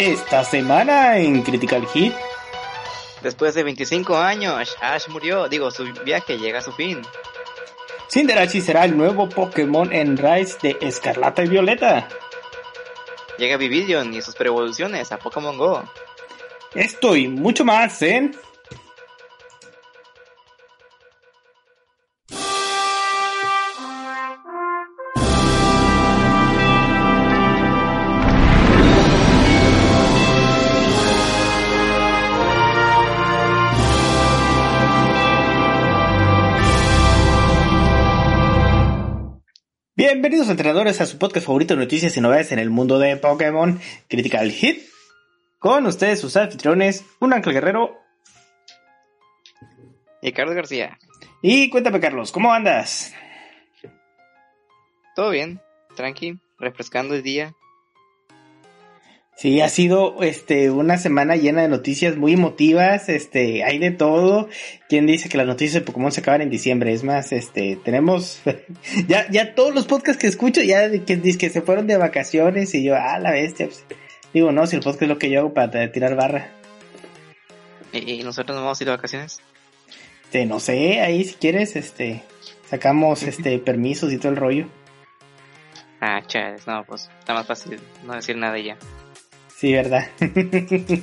Esta semana en Critical Hit. Después de 25 años, Ash murió. Digo, su viaje llega a su fin. Cinderace será el nuevo Pokémon en Rise de Escarlata y Violeta. Llega Vividion y sus preevoluciones a Pokémon Go. Esto y mucho más en Bienvenidos entrenadores a su podcast favorito de noticias y novedades en el mundo de Pokémon Critical Hit. Con ustedes sus anfitriones, un Ángel Guerrero. Y Carlos García. Y cuéntame Carlos, ¿cómo andas? Todo bien, tranqui, refrescando el día, Sí, ha sido este una semana llena de noticias muy emotivas, este, hay de todo. ¿Quién dice que las noticias de Pokémon se acaban en diciembre? Es más, este, tenemos ya ya todos los podcasts que escucho ya que, que se fueron de vacaciones y yo, ah, la bestia. Pues, digo, no, si el podcast es lo que yo hago para tirar barra. ¿Y, nosotros no vamos a ir de vacaciones? Este, no sé, ahí si quieres, este, sacamos este permisos y todo el rollo. Ah, chales, no, pues está más fácil no decir nada ya. Sí, ¿verdad?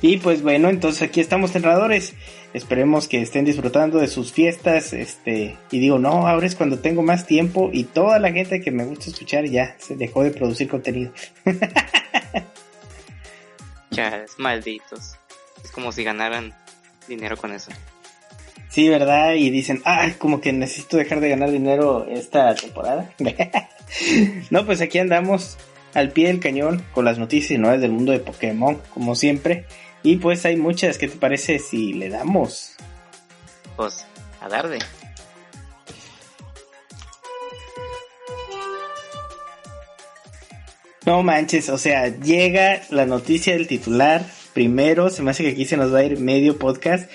y pues bueno, entonces aquí estamos entrenadores. Esperemos que estén disfrutando de sus fiestas. Este, y digo, no, ahora es cuando tengo más tiempo y toda la gente que me gusta escuchar ya se dejó de producir contenido. ya, es malditos. Es como si ganaran dinero con eso. Sí, ¿verdad? Y dicen, ah, como que necesito dejar de ganar dinero esta temporada. no, pues aquí andamos al pie del cañón con las noticias y novedades del mundo de Pokémon, como siempre. Y pues hay muchas, ¿qué te parece si le damos? Pues, a darle. No manches, o sea, llega la noticia del titular primero, se me hace que aquí se nos va a ir medio podcast.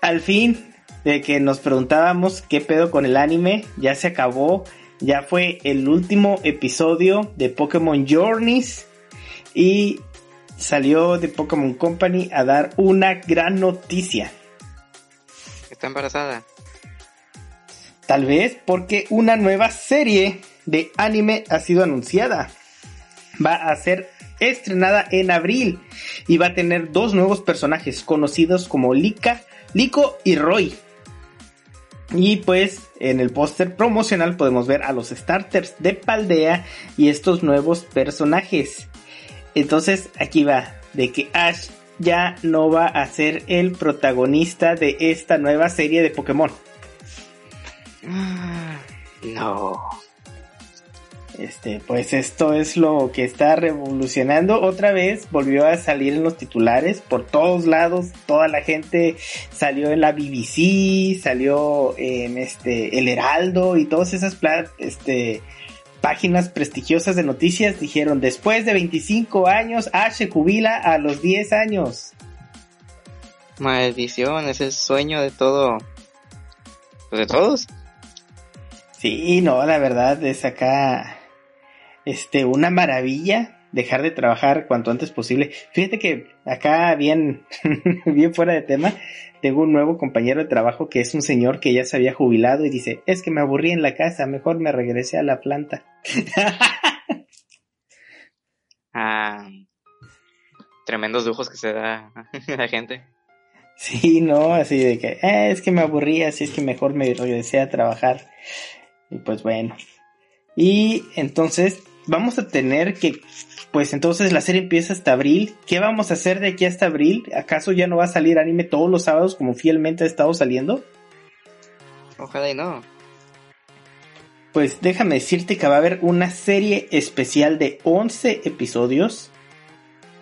Al fin, de que nos preguntábamos qué pedo con el anime, ya se acabó ya fue el último episodio de Pokémon Journeys y salió de Pokémon Company a dar una gran noticia. Está embarazada. Tal vez porque una nueva serie de anime ha sido anunciada. Va a ser estrenada en abril y va a tener dos nuevos personajes conocidos como Lika, Liko y Roy. Y pues en el póster promocional podemos ver a los starters de Paldea y estos nuevos personajes. Entonces aquí va, de que Ash ya no va a ser el protagonista de esta nueva serie de Pokémon. No. Este, pues esto es lo que está revolucionando. Otra vez volvió a salir en los titulares por todos lados. Toda la gente salió en la BBC, salió en este El Heraldo y todas esas este, páginas prestigiosas de noticias dijeron después de 25 años Ash se jubila a los 10 años. Maldición, es el sueño de todo. Pues de todos. Sí, no, la verdad es acá este, una maravilla dejar de trabajar cuanto antes posible. Fíjate que acá bien, bien fuera de tema, tengo un nuevo compañero de trabajo que es un señor que ya se había jubilado y dice, es que me aburrí en la casa, mejor me regresé a la planta. ah, tremendos lujos que se da la gente. Sí, no, así de que, eh, es que me aburrí, así es que mejor me regresé a trabajar. Y pues bueno. Y entonces vamos a tener que, pues entonces la serie empieza hasta abril. ¿Qué vamos a hacer de aquí hasta abril? ¿Acaso ya no va a salir anime todos los sábados como fielmente ha estado saliendo? Ojalá y no. Pues déjame decirte que va a haber una serie especial de 11 episodios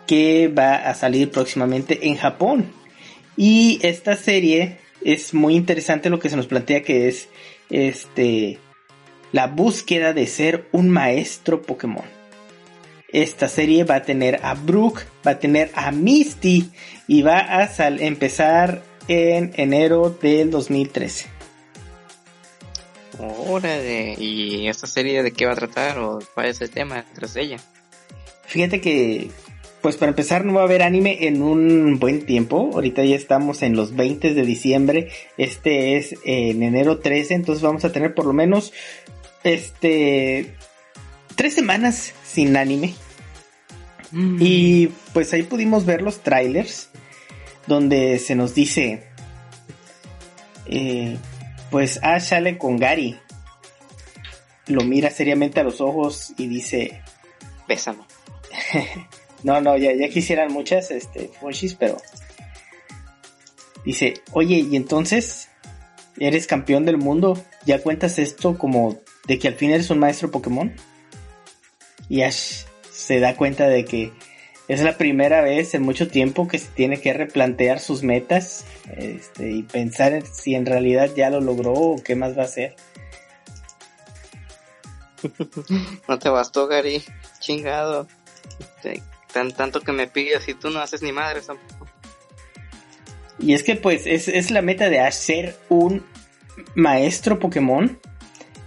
que va a salir próximamente en Japón. Y esta serie es muy interesante lo que se nos plantea que es este la búsqueda de ser un maestro Pokémon. Esta serie va a tener a Brooke, va a tener a Misty y va a empezar en enero del 2013. Órale, ¿y esta serie de qué va a tratar o cuál es el tema tras ella? Fíjate que pues para empezar no va a haber anime en un buen tiempo. Ahorita ya estamos en los 20 de diciembre. Este es en enero 13, entonces vamos a tener por lo menos este tres semanas sin anime. Mm. Y pues ahí pudimos ver los trailers donde se nos dice eh, pues Ash sale con Gary. Lo mira seriamente a los ojos y dice Bésame. No, no, ya, ya quisieran muchas, este, Funshis, pero. Dice, oye, y entonces, eres campeón del mundo, ¿ya cuentas esto como de que al fin eres un maestro Pokémon? Y Ash se da cuenta de que es la primera vez en mucho tiempo que se tiene que replantear sus metas este, y pensar en si en realidad ya lo logró o qué más va a hacer. No te bastó, Gary. Chingado. Tan, tanto que me pides y tú no haces ni madre tampoco. Y es que pues es, la meta de hacer un maestro Pokémon,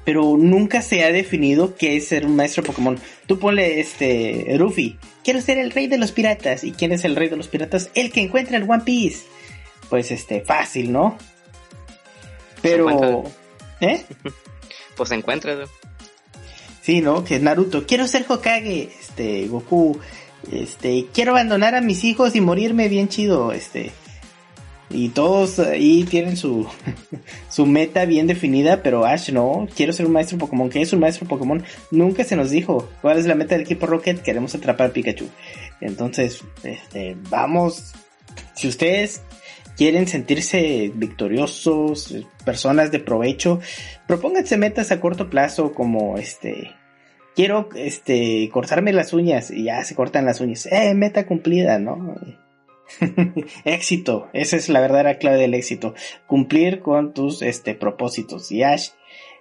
pero nunca se ha definido qué es ser un maestro Pokémon. Tú ponle este Ruffy, quiero ser el rey de los piratas. ¿Y quién es el rey de los piratas? El que encuentra el One Piece. Pues este, fácil, ¿no? Pero... ¿Eh? pues encuentra. Sí, ¿no? Que es Naruto. Quiero ser Hokage. Este, Goku este, quiero abandonar a mis hijos y morirme bien chido, este. Y todos ahí tienen su, su meta bien definida, pero Ash no, quiero ser un maestro Pokémon. ¿Qué es un maestro Pokémon? Nunca se nos dijo. ¿Cuál es la meta del equipo Rocket? Queremos atrapar a Pikachu. Entonces, este, vamos. Si ustedes quieren sentirse victoriosos, personas de provecho, propónganse metas a corto plazo como este quiero este cortarme las uñas y ya se cortan las uñas. Eh, meta cumplida, ¿no? éxito, esa es la verdadera clave del éxito, cumplir con tus este propósitos. Y Ash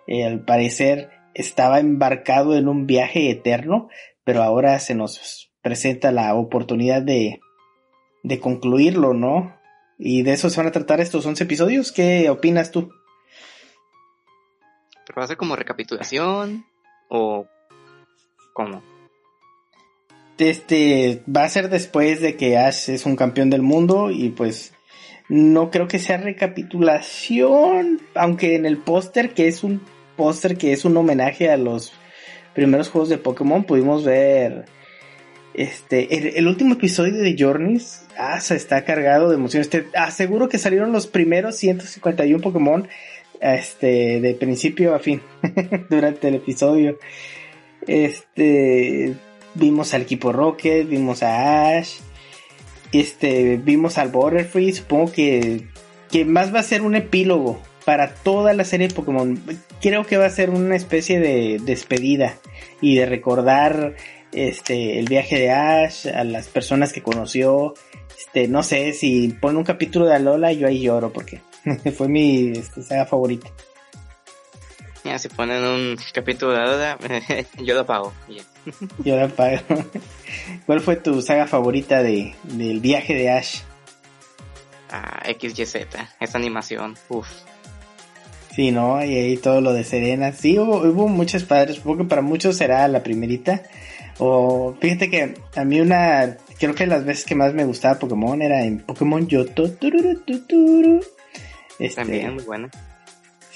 eh, al parecer estaba embarcado en un viaje eterno, pero ahora se nos presenta la oportunidad de de concluirlo, ¿no? Y de eso se van a tratar estos 11 episodios. ¿Qué opinas tú? Pero va a ser como recapitulación o ¿Cómo? Este va a ser después de que Ash es un campeón del mundo y pues no creo que sea recapitulación, aunque en el póster que es un póster que es un homenaje a los primeros juegos de Pokémon pudimos ver este el, último episodio de Journeys ah, se está cargado de emociones. Te aseguro que salieron los primeros 151 Pokémon este de principio a fin durante el episodio. Este, vimos al equipo Rocket, vimos a Ash, este, vimos al Butterfree, supongo que, que más va a ser un epílogo para toda la serie de Pokémon. Creo que va a ser una especie de despedida y de recordar este el viaje de Ash, a las personas que conoció. Este, no sé si pone un capítulo de Alola, yo ahí lloro porque fue mi este, saga favorita si ponen un capítulo de Oda, yo lo pago. Yo lo pago. ¿Cuál fue tu saga favorita de, del viaje de Ash? Ah, XYZ, esa animación, uff. Sí, ¿no? Y ahí todo lo de Serena. Sí, hubo, hubo muchos padres, supongo que para muchos será la primerita. O fíjate que a mí una, creo que las veces que más me gustaba Pokémon era en Pokémon Yoto. Este, También, muy buena.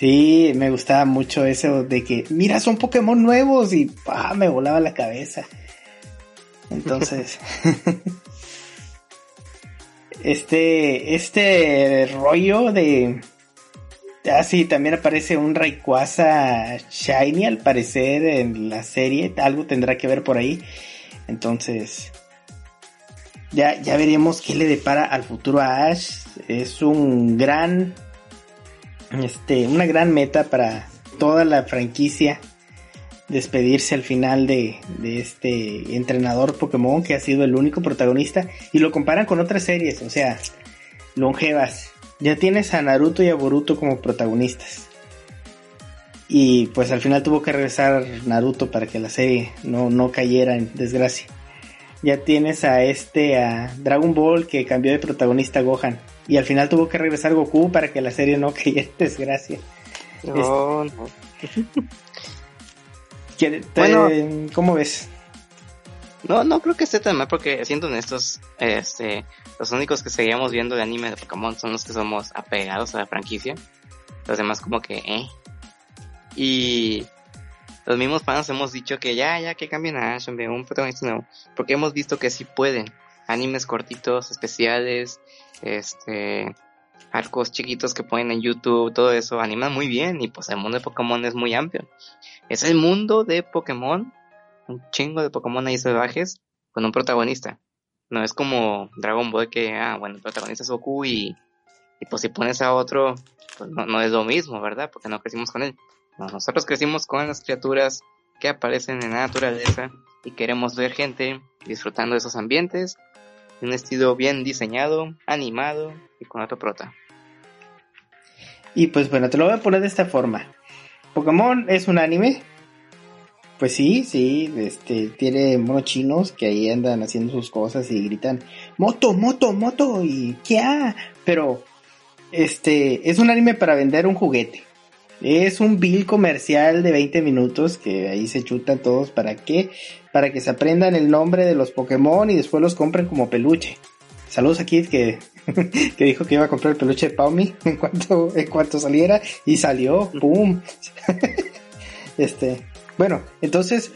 Sí, me gustaba mucho eso de que, mira, son Pokémon nuevos y me volaba la cabeza. Entonces, este, este rollo de, ah, sí, también aparece un Rayquaza Shiny al parecer en la serie, algo tendrá que ver por ahí. Entonces, ya, ya veremos qué le depara al futuro a Ash. Es un gran este, una gran meta para toda la franquicia despedirse al final de, este entrenador Pokémon que ha sido el único protagonista y lo comparan con otras series, o sea, longevas. Ya tienes a Naruto y a Boruto como protagonistas. Y pues al final tuvo que regresar Naruto para que la serie no, no cayera en desgracia. Ya tienes a este, a Dragon Ball que cambió de protagonista a Gohan. Y al final tuvo que regresar Goku para que la serie no cayera en desgracia. No, este, no. bueno, ¿cómo ves? No, no creo que esté tan mal porque siendo honestos, este, los únicos que seguíamos viendo de anime de Pokémon son los que somos apegados a la franquicia. Los demás como que, eh. Y los mismos fans hemos dicho que ya, ya que cambien a Ash, un protagonista nuevo. Porque hemos visto que sí pueden. Animes cortitos, especiales, este, arcos chiquitos que ponen en YouTube, todo eso animan muy bien. Y pues el mundo de Pokémon es muy amplio. Es el mundo de Pokémon, un chingo de Pokémon ahí salvajes, con un protagonista. No es como Dragon Ball que, ah, bueno, el protagonista es Goku y, y pues si pones a otro, pues no, no es lo mismo, ¿verdad? Porque no crecimos con él nosotros crecimos con las criaturas que aparecen en la naturaleza y queremos ver gente disfrutando de esos ambientes, un estilo bien diseñado, animado y con otro prota. Y pues bueno, te lo voy a poner de esta forma. Pokémon es un anime. Pues sí, sí, este, tiene monos chinos que ahí andan haciendo sus cosas y gritan, moto, moto, moto, y qué Pero, este, es un anime para vender un juguete. Es un bill comercial de 20 minutos que ahí se chutan todos. ¿Para qué? Para que se aprendan el nombre de los Pokémon y después los compren como peluche. Saludos a Kid que, que dijo que iba a comprar el peluche de Paumi en cuanto, en cuanto saliera y salió. ¡Pum! este, bueno, entonces,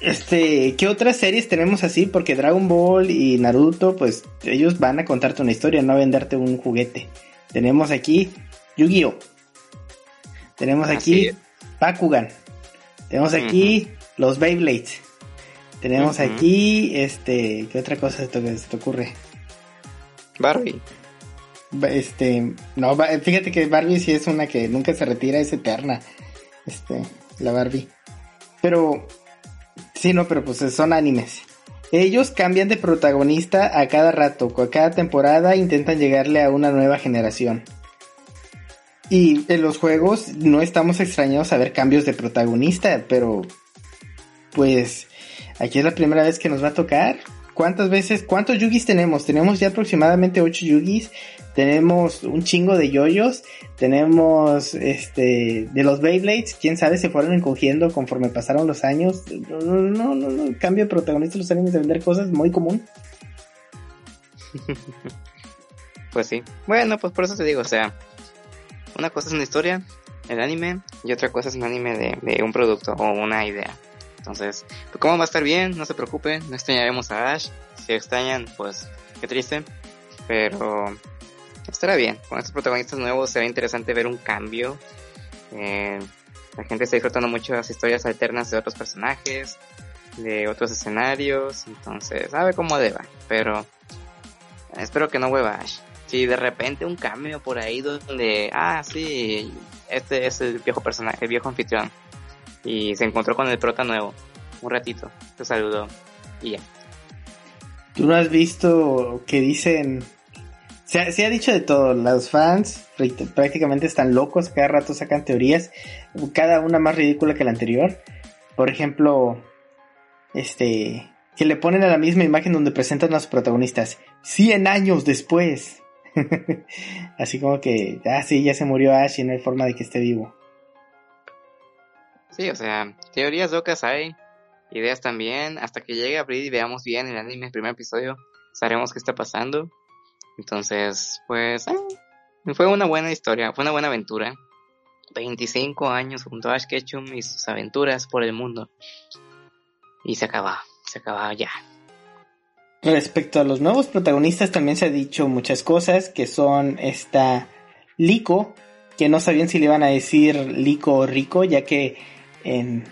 este, ¿qué otras series tenemos así? Porque Dragon Ball y Naruto, pues ellos van a contarte una historia, no a venderte un juguete. Tenemos aquí Yu-Gi-Oh! Tenemos aquí Bakugan. Tenemos aquí los Beyblades. Tenemos aquí, este, ¿qué otra cosa se te, ocurre? Barbie. Este, no, fíjate que Barbie sí es una que nunca se retira, es eterna. Este, la Barbie. Pero, sí, no, pero pues son animes. Ellos cambian de protagonista a cada rato, a cada temporada intentan llegarle a una nueva generación. Y en los juegos no estamos extrañados a ver cambios de protagonista, pero pues aquí es la primera vez que nos va a tocar. ¿Cuántas veces, cuántos yugis tenemos? Tenemos ya aproximadamente 8 yugis, tenemos un chingo de yoyos, tenemos este de los Beyblades, quién sabe se fueron encogiendo conforme pasaron los años. No, no, no, cambio de protagonista los animes de vender cosas muy común. pues sí. Bueno, pues por eso te digo, o sea, una cosa es una historia, el anime, y otra cosa es un anime de, un producto o una idea. Entonces, pues como va a estar bien, no se preocupen, no extrañaremos a Ash. Si extrañan, pues qué triste. Pero estará bien. Con estos protagonistas nuevos será interesante ver un cambio. Eh, la gente está disfrutando mucho las historias alternas de otros personajes, de otros escenarios. Entonces, sabe cómo deba. Pero espero que no hueva Ash si de repente un cambio por ahí donde, ah, sí, este es el viejo personaje, el viejo anfitrión. Y se encontró con el prota nuevo. Un ratito, te saludó y ya. ¿Tú no has visto que dicen... Se, ha dicho de todo, los fans prácticamente están locos, cada rato sacan teorías, cada una más ridícula que la anterior. Por ejemplo, este, que le ponen a la misma imagen donde presentan a los protagonistas 100 años después. Así como que, ah, sí, ya se murió Ash y no hay forma de que esté vivo. Sí, o sea, teorías locas hay, ideas también. Hasta que llegue abril y veamos bien el anime, el primer episodio, sabremos qué está pasando. Entonces, pues, eh, fue una buena historia, fue una buena aventura. 25 años junto a Ash Ketchum y sus aventuras por el mundo. Y se acaba, se acaba ya. Respecto a los nuevos protagonistas también se ha dicho muchas cosas que son esta Liko, que no sabían si le iban a decir Liko o Rico, ya que en,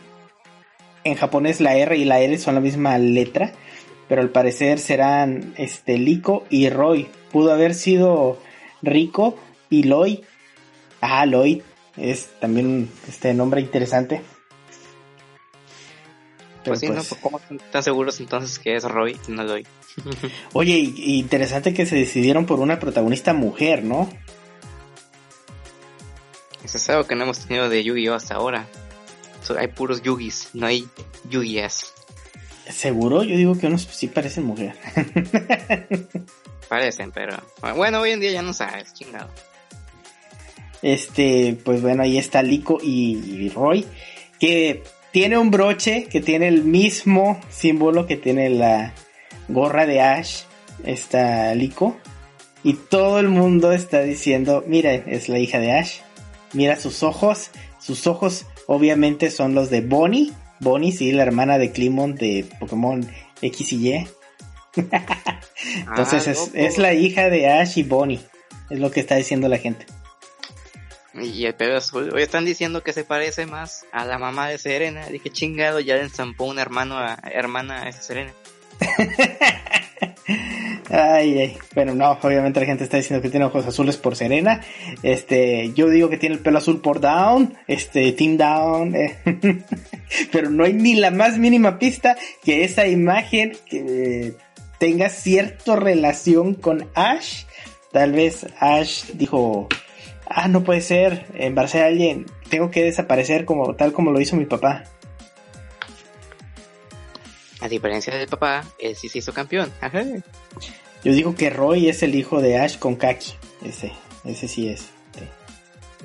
en japonés la R y la L son la misma letra, pero al parecer serán este Liko y Roy. Pudo haber sido Rico y Loy. Ah, Loy es también este nombre interesante. pues sí, ¿no? Pues, ¿Cómo están seguros entonces que es Roy y no Loy? Oye, interesante que se decidieron por una protagonista mujer, ¿no? Eso es algo que no hemos tenido de Yu-Gi-Oh hasta ahora. Hay puros Yugis, no hay Yu-Gi-Es. ¿Seguro? Yo digo que unos sí parecen mujer. parecen, pero... Bueno, hoy en día ya no sabes, chingado. Este, pues bueno, ahí está Lico y Roy. Que tiene un broche que tiene el mismo símbolo que tiene la gorra de Ash, esta Lico. Y todo el mundo está diciendo, mira, es la hija de Ash. Mira sus ojos. Sus ojos obviamente son los de Bonnie. Bonnie, sí, la hermana de Clemont de Pokémon X y Y. Entonces Ah, es, es la hija de Ash y Bonnie. Es lo que está diciendo la gente. Y el pelo azul. Hoy están diciendo que se parece más a la mamá de Serena. Dije, chingado, ya le enzampó un hermano a, hermana a esa Serena. Ay. Bueno, no, obviamente la gente está diciendo que tiene ojos azules por Serena. Este, yo digo que tiene el pelo azul por Down, este, Team Down. eh. Pero no hay ni la más mínima pista que esa imagen tenga cierta relación con Ash. Tal vez Ash dijo, ah, no puede ser, embarcé a alguien, tengo que desaparecer como tal como lo hizo mi papá. A diferencia del papá, él sí se hizo campeón. Ajá. Yo digo que Roy es el hijo de Ash con Kaki. Ese, ese sí es.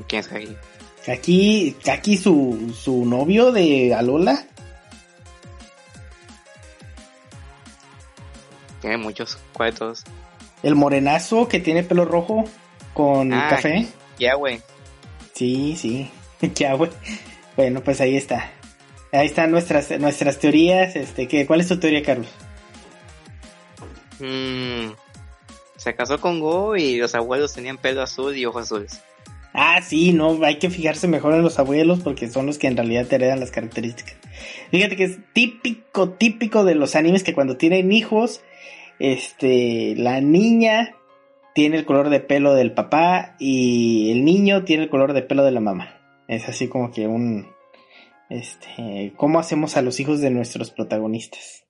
¿Quién es ahí? Kaki, Kaki su, su novio de Alola. Tiene muchos. ¿Cuál de todos? El morenazo que tiene pelo rojo con Ah, café. Ya, güey. Sí, sí. Ya, güey. Bueno, pues ahí está. Ahí están nuestras, nuestras teorías. Este, ¿qué, ¿Cuál es tu teoría, Carlos? Mm, se casó con Go y los abuelos tenían pelo azul y ojos azules. Ah, sí, no, hay que fijarse mejor en los abuelos porque son los que en realidad te heredan las características. Fíjate que es típico, típico de los animes que cuando tienen hijos, este, la niña tiene el color de pelo del papá y el niño tiene el color de pelo de la mamá. Es así como que un, este, ¿cómo hacemos a los hijos de nuestros protagonistas?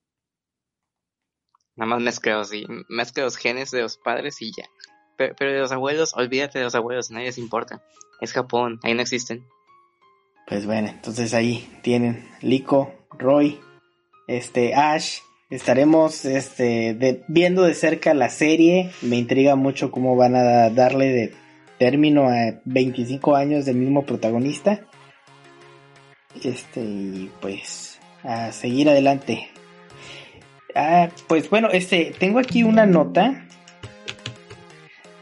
Nada más mezcla mezcla los genes de los padres y ya. Pero, pero de los abuelos, olvídate de los abuelos, nadie les importa. Es Japón, ahí no existen. Pues bueno, entonces ahí tienen Lico, Roy, este Ash. Estaremos este de- viendo de cerca la serie. Me intriga mucho cómo van a darle de término a 25 años del mismo protagonista. Este y pues a seguir adelante. Ah, pues bueno, este tengo aquí una nota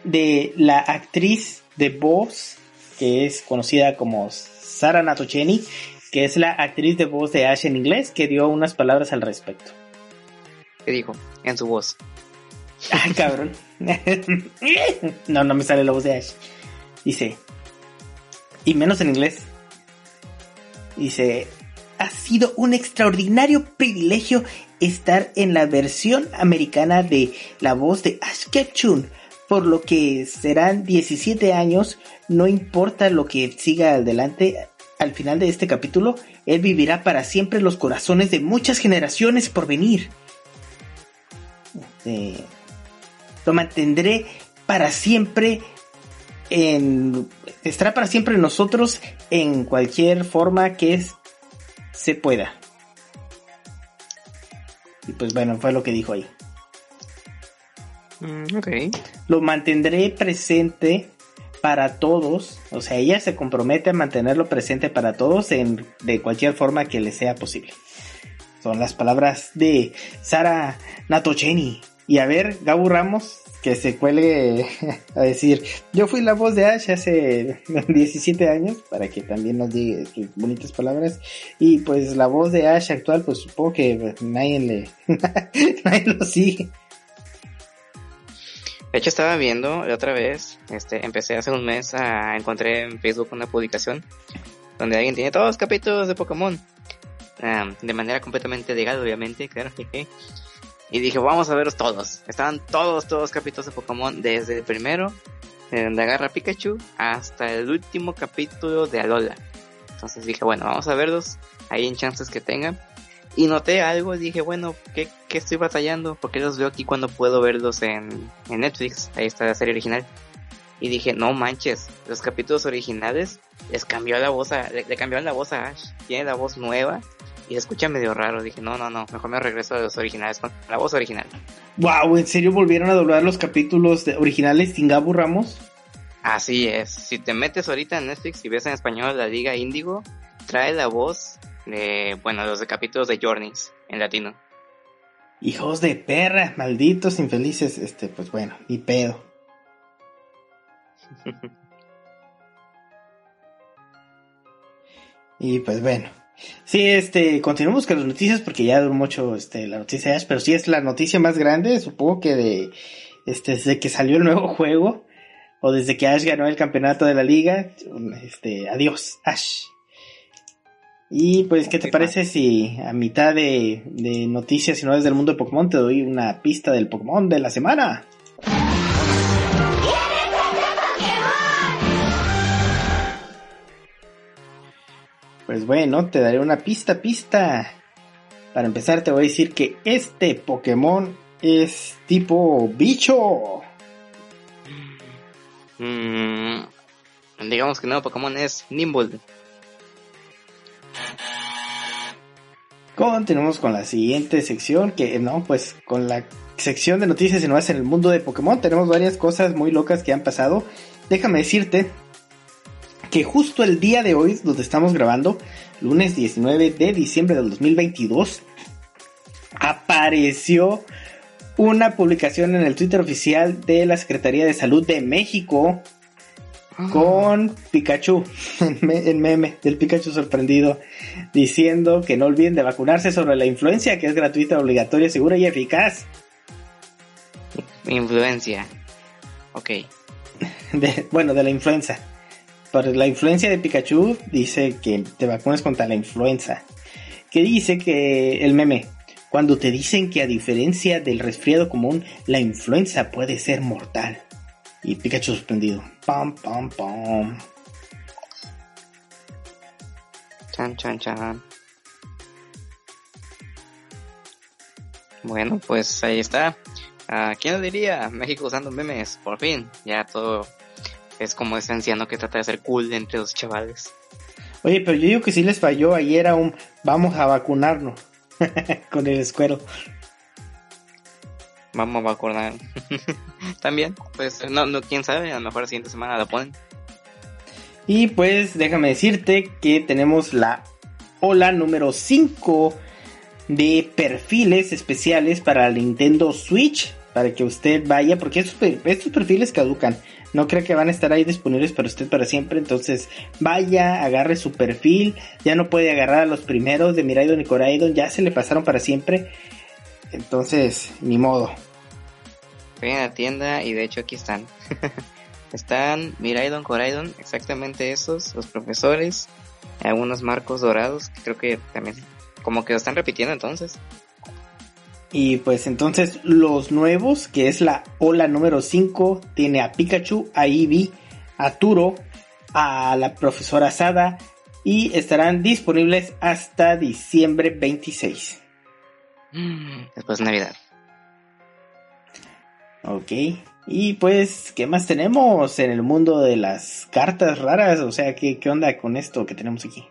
de la actriz de voz que es conocida como Sara Natocheni, que es la actriz de voz de Ash en inglés, que dio unas palabras al respecto. ¿Qué dijo? En su voz. Ay, cabrón. no, no me sale la voz de Ash. Dice, y menos en inglés. Dice, ha sido un extraordinario privilegio estar en la versión americana de la voz de Ash Ketchum, por lo que serán 17 años, no importa lo que siga adelante, al final de este capítulo, él vivirá para siempre los corazones de muchas generaciones por venir. Este, lo mantendré para siempre en estará para siempre en nosotros en cualquier forma que es, se pueda. Y pues bueno, fue lo que dijo ahí. Mm, ok. Lo mantendré presente para todos, o sea, ella se compromete a mantenerlo presente para todos en de cualquier forma que le sea posible. Son las palabras de Sara Natocheni. Y a ver, Gabu Ramos, que se cuelgue a decir, yo fui la voz de Ash hace 17 años, para que también nos diga sus bonitas palabras. Y pues la voz de Ash actual, pues supongo que nadie le, nadie lo sigue. De hecho estaba viendo otra vez, este, empecé hace un mes a encontré en Facebook una publicación donde alguien tiene todos los capítulos de Pokémon. Am, de manera completamente legal, obviamente, claro. Y dije, vamos a verlos todos. Estaban todos, todos los capítulos de Pokémon, desde el primero, eh, donde agarra a Pikachu, hasta el último capítulo de Alola. Entonces dije, bueno, vamos a verlos, ahí en chances que tengan. Y noté algo dije, bueno, ¿qué, qué estoy batallando? ¿Por qué los veo aquí cuando puedo verlos en, en Netflix? Ahí está la serie original. Y dije, no manches, los capítulos originales les cambió la voz a, le, le cambiaron la voz a Ash. Tiene la voz nueva y escucha medio raro. Dije, no, no, no, mejor me regreso a los originales con la voz original. Wow, ¿en serio volvieron a doblar los capítulos de- originales sin Gabu Ramos? Así es, si te metes ahorita en Netflix y ves en español la Liga Índigo, trae la voz de, bueno, los de capítulos de Journeys en latino. Hijos de perra, malditos infelices, este, pues bueno, ni pedo. y pues bueno. Sí, este, continuamos con las noticias porque ya duró mucho este, la noticia pero sí es la noticia más grande, supongo que de, este, desde que salió el nuevo juego, o desde que Ash ganó el campeonato de la liga, este, adiós, Ash. Y pues, ¿qué te parece si a mitad de, de noticias y novedades del mundo de Pokémon te doy una pista del Pokémon de la semana? Pues bueno, te daré una pista, pista. Para empezar te voy a decir que este Pokémon es tipo bicho. Mm, digamos que el nuevo Pokémon es Nimble. Continuamos con la siguiente sección, que no, pues con la sección de noticias y nuevas en el mundo de Pokémon tenemos varias cosas muy locas que han pasado. Déjame decirte que justo el día de hoy, donde estamos grabando, lunes 19 de diciembre del 2022, apareció una publicación en el Twitter oficial de la Secretaría de Salud de México con Pikachu, en meme del Pikachu sorprendido, diciendo que no olviden de vacunarse sobre la influencia, que es gratuita, obligatoria, segura y eficaz. Influencia. Ok. bueno, de la influenza. Por la influencia de Pikachu dice que te vacunes contra la influenza. Que dice que el meme, cuando te dicen que a diferencia del resfriado común, la influenza puede ser mortal. Y Pikachu sorprendido. Pam, pam, pam. Chan, chan, chan. Bueno, pues ahí está. ¿A quién lo diría? México usando memes, por fin. Ya todo es como ese anciano que trata de ser cool entre los chavales. Oye, pero yo digo que sí les falló ayer a un vamos a vacunarnos con el escuero. Vamos a vacunar. También, pues no, no, quién sabe, a lo mejor la siguiente semana la ponen. Y pues déjame decirte que tenemos la ola número 5 de perfiles especiales para la Nintendo Switch. Para que usted vaya, porque estos, estos perfiles caducan. No creo que van a estar ahí disponibles para usted para siempre. Entonces vaya, agarre su perfil. Ya no puede agarrar a los primeros de Miraidon y Coraidon. Ya se le pasaron para siempre. Entonces, ni modo. Fui a la tienda y de hecho aquí están. están Miraidon, Coraidon, exactamente esos, los profesores, algunos marcos dorados, que creo que también como que lo están repitiendo entonces. Y pues entonces los nuevos, que es la ola número 5, tiene a Pikachu, a Eevee, a Turo, a la profesora Sada y estarán disponibles hasta diciembre 26. Después de Navidad. Ok. Y pues, ¿qué más tenemos en el mundo de las cartas raras? O sea, ¿qué, qué onda con esto que tenemos aquí?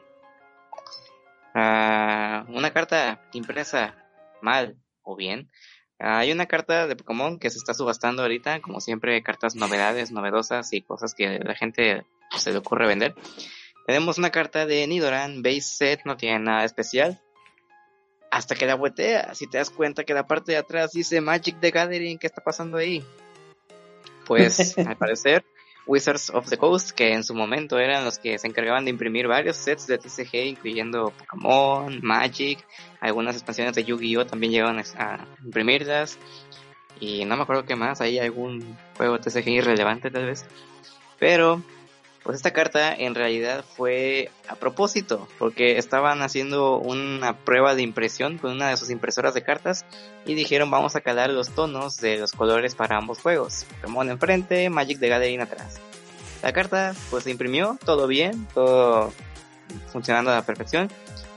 Ah, una carta impresa mal o bien. hay una carta de Pokémon que se está subastando ahorita, como siempre, cartas novedades, novedosas y cosas que la gente se le ocurre vender. Tenemos una carta de Nidoran, base set, no tiene nada especial hasta que la vueltea, si te das cuenta que la parte de atrás dice Magic the Gathering, ¿qué está pasando ahí? Pues al parecer Wizards of the Coast, que en su momento eran los que se encargaban de imprimir varios sets de TCG, incluyendo Pokémon, Magic, algunas expansiones de Yu-Gi-Oh también llegaban a imprimirlas, y no me acuerdo qué más, hay algún juego TCG irrelevante tal vez, pero pues esta carta en realidad fue a propósito, porque estaban haciendo una prueba de impresión con una de sus impresoras de cartas y dijeron vamos a calar los tonos de los colores para ambos juegos. Pokémon enfrente, Magic de Gathering atrás. La carta pues se imprimió, todo bien, todo funcionando a la perfección.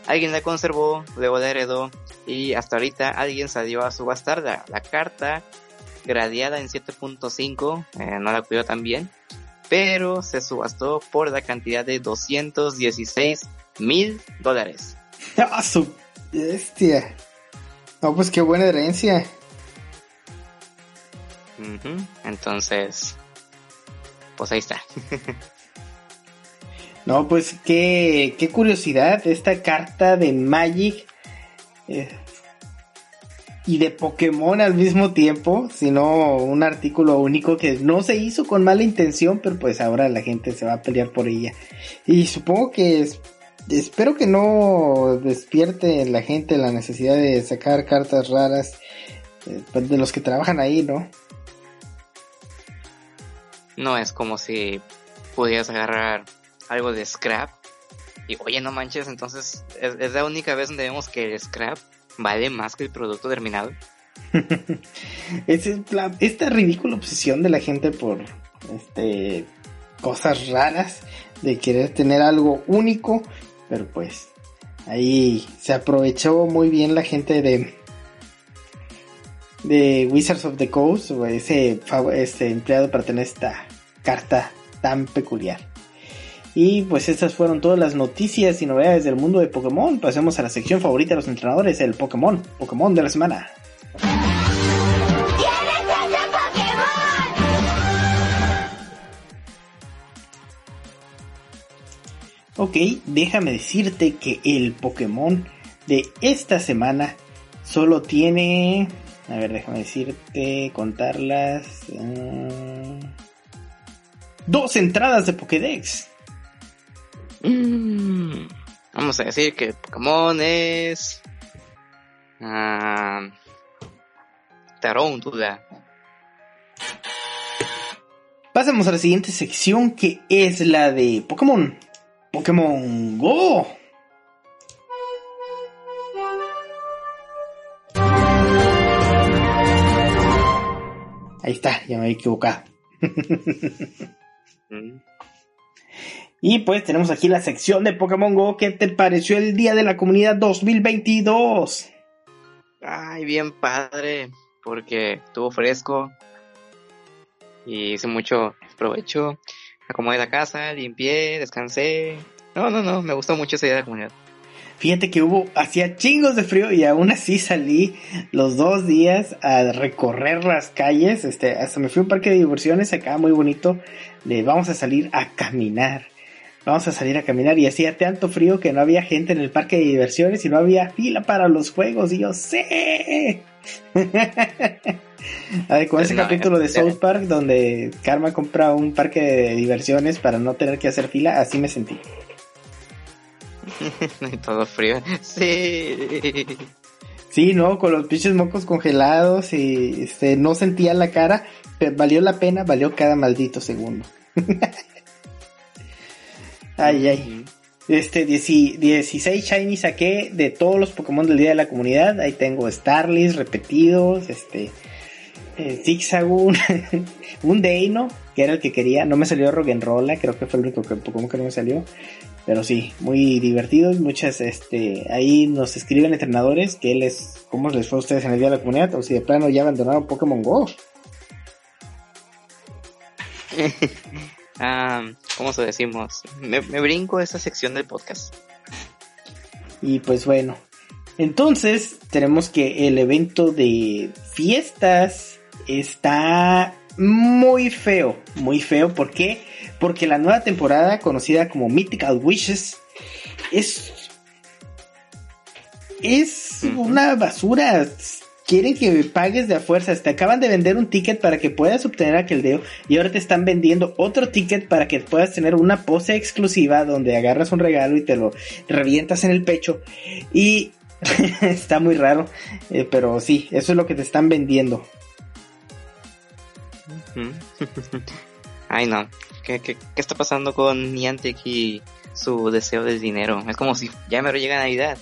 Alguien la conservó, luego la heredó y hasta ahorita alguien salió a subastarla. La carta gradeada en 7.5, eh, no la cuidó tan bien pero se subastó por la cantidad de 216 mil dólares. ¡Ah, su bestia! No, pues qué buena herencia. Entonces, pues ahí está. No, pues qué, qué curiosidad esta carta de Magic eh, y de Pokémon al mismo tiempo, sino un artículo único que no se hizo con mala intención, pero pues ahora la gente se va a pelear por ella. Y supongo que espero que no despierte la gente la necesidad de sacar cartas raras eh, pues, de los que trabajan ahí, ¿no? No es como si pudieras agarrar algo de scrap y oye no manches entonces es, la única vez donde vemos que scrap vale más que el producto terminado. Es esta ridícula obsesión de la gente por este cosas raras de querer tener algo único pero pues ahí se aprovechó muy bien la gente de de Wizards of the Coast ese, ese empleado para tener esta carta tan peculiar y pues estas fueron todas las noticias y novedades del mundo de Pokémon. Pasemos a la sección favorita de los entrenadores, el Pokémon, Pokémon de la semana. Ok, déjame decirte que el Pokémon de esta semana solo tiene... A ver, déjame decirte, contarlas... Ah, dos entradas de Pokédex. Mm, vamos a decir que Pokémon es. Uh, duda. Pasamos a la siguiente sección que es la de Pokémon. Pokémon Go. Ahí está, ya me había equivocado. Mm. Y pues tenemos aquí la sección de Pokémon Go. ¿Qué te pareció el Día de la Comunidad 2022? Ay, bien padre, porque estuvo fresco y hice mucho provecho. Acomodé la casa, limpié, descansé. No, no, no, me gustó mucho ese día de la comunidad. Fíjate que hubo, hacía chingos de frío y aún así salí los dos días a recorrer las calles. Este, hasta me fui a un parque de diversiones acá muy bonito. De vamos a salir a caminar vamos a salir a caminar y hacía tanto frío que no había gente en el parque de diversiones y no había fila para los juegos y yo sé. a ver, con ese capítulo de South Park donde Karma compra un parque de diversiones para no tener que hacer fila, así me sentí. Todo frío. Sí. Sí, no, con los pinches mocos congelados y este no sentía la cara, pero valió la pena, valió cada maldito segundo. Ay, ay. Este, 16 Shiny saqué de todos los Pokémon del Día de la Comunidad. Ahí tengo Starlis repetidos, este, eh, Zigzagoon, un Deino, que era el que quería. No me salió Roggenrola, creo que fue el único Pokémon que no me salió. Pero sí, muy divertidos. Muchas, este, ahí nos escriben entrenadores que les, cómo les fue a ustedes en el Día de la Comunidad, o si de plano ya abandonaron Pokémon Go. ah, ¿cómo se decimos? Me, brinco esta sección del podcast. Y pues bueno, entonces tenemos que el evento de fiestas está muy feo, muy feo. ¿Por qué? Porque la nueva temporada conocida como Mythical Wishes es es una basura quieren que pagues de a fuerzas. Te acaban de vender un ticket para que puedas obtener aquel dedo y ahora te están vendiendo otro ticket para que puedas tener una pose exclusiva donde agarras un regalo y te lo revientas en el pecho. Y está muy raro, eh, pero sí, eso es lo que te están vendiendo. Ay no, ¿Qué, qué, qué está pasando con Niantic y su deseo de dinero? Es como si ya me llega Navidad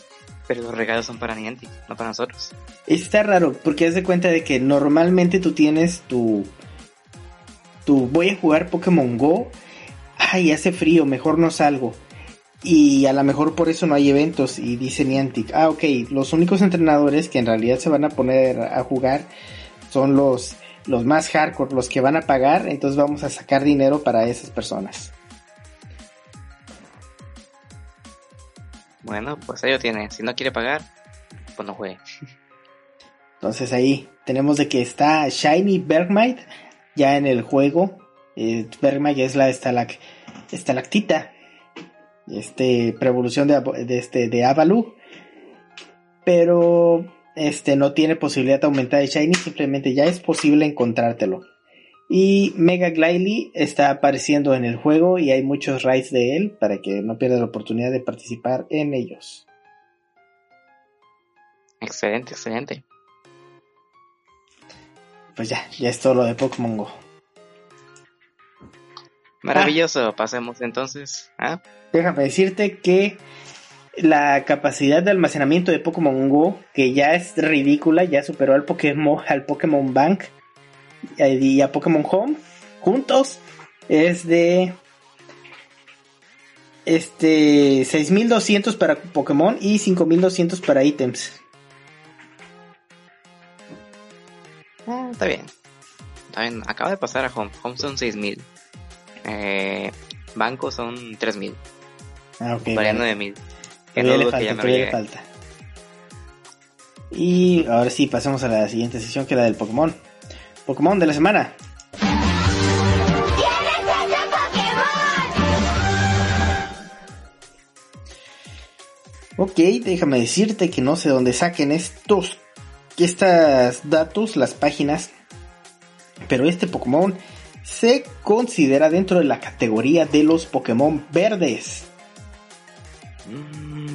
pero los regalos son para Niantic, no para nosotros. Está raro, porque haz de cuenta de que normalmente tú tienes tu. Tu voy a jugar Pokémon Go. Ay, hace frío, mejor no salgo. Y a lo mejor por eso no hay eventos. Y dice Niantic, ah, ok, los únicos entrenadores que en realidad se van a poner a jugar son los, los más hardcore, los que van a pagar. Entonces vamos a sacar dinero para esas personas. Bueno, pues ahí lo tiene. Si no quiere pagar, pues no juegue. Entonces ahí tenemos de que está Shiny Bergmite ya en el juego. Eh, Bergmite es la estalac estalactita. este preevolución de, de este de Avalu, pero este no tiene posibilidad de aumentar el shiny, simplemente ya es posible encontrártelo. Y Mega Glyly está apareciendo en el juego y hay muchos raids de él para que no pierda la oportunidad de participar en ellos. Excelente, excelente. Pues ya, ya es todo lo de Pokémon Go. Maravilloso, pasemos entonces. ¿ah? Déjame decirte que la capacidad de almacenamiento de Pokémon Go, que ya es ridícula, ya superó al Pokémon, al Pokémon Bank y a Pokémon Home juntos es de este 6200 para Pokémon y 5200 para ítems. Ah, está bien. Está bien. Acaba de pasar a Home. Home son 6000. Eh, banco son 3000. Ah, ok. Vale. 9000. Todavía Que no le que falta, me le falta. Y ahora sí, pasemos a la siguiente sesión que es la del Pokémon. Pokémon de la semana. Ok, déjame decirte que no sé dónde saquen estos, estas datos, las páginas, pero este Pokémon se considera dentro de la categoría de los Pokémon verdes. Mm.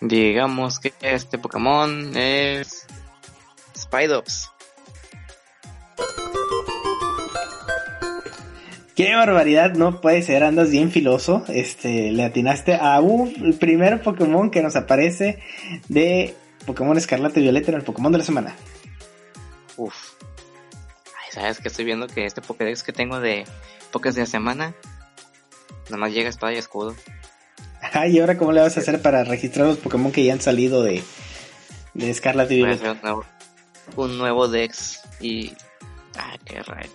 Digamos que este Pokémon es Spidops. Qué barbaridad, no puede ser, andas bien filoso. Este, le atinaste a un el primer Pokémon que nos aparece de Pokémon Escarlata y Violeta en el Pokémon de la semana. Uf. Ay, sabes que estoy viendo que este Pokédex que tengo de Pokés de la semana, nada más llega espada y escudo. Ay, ¿y ahora cómo le vas a hacer para registrar los Pokémon que ya han salido de, de Escarlata y Violeta? Hacer un nuevo, un nuevo Dex y. Ah, qué raro.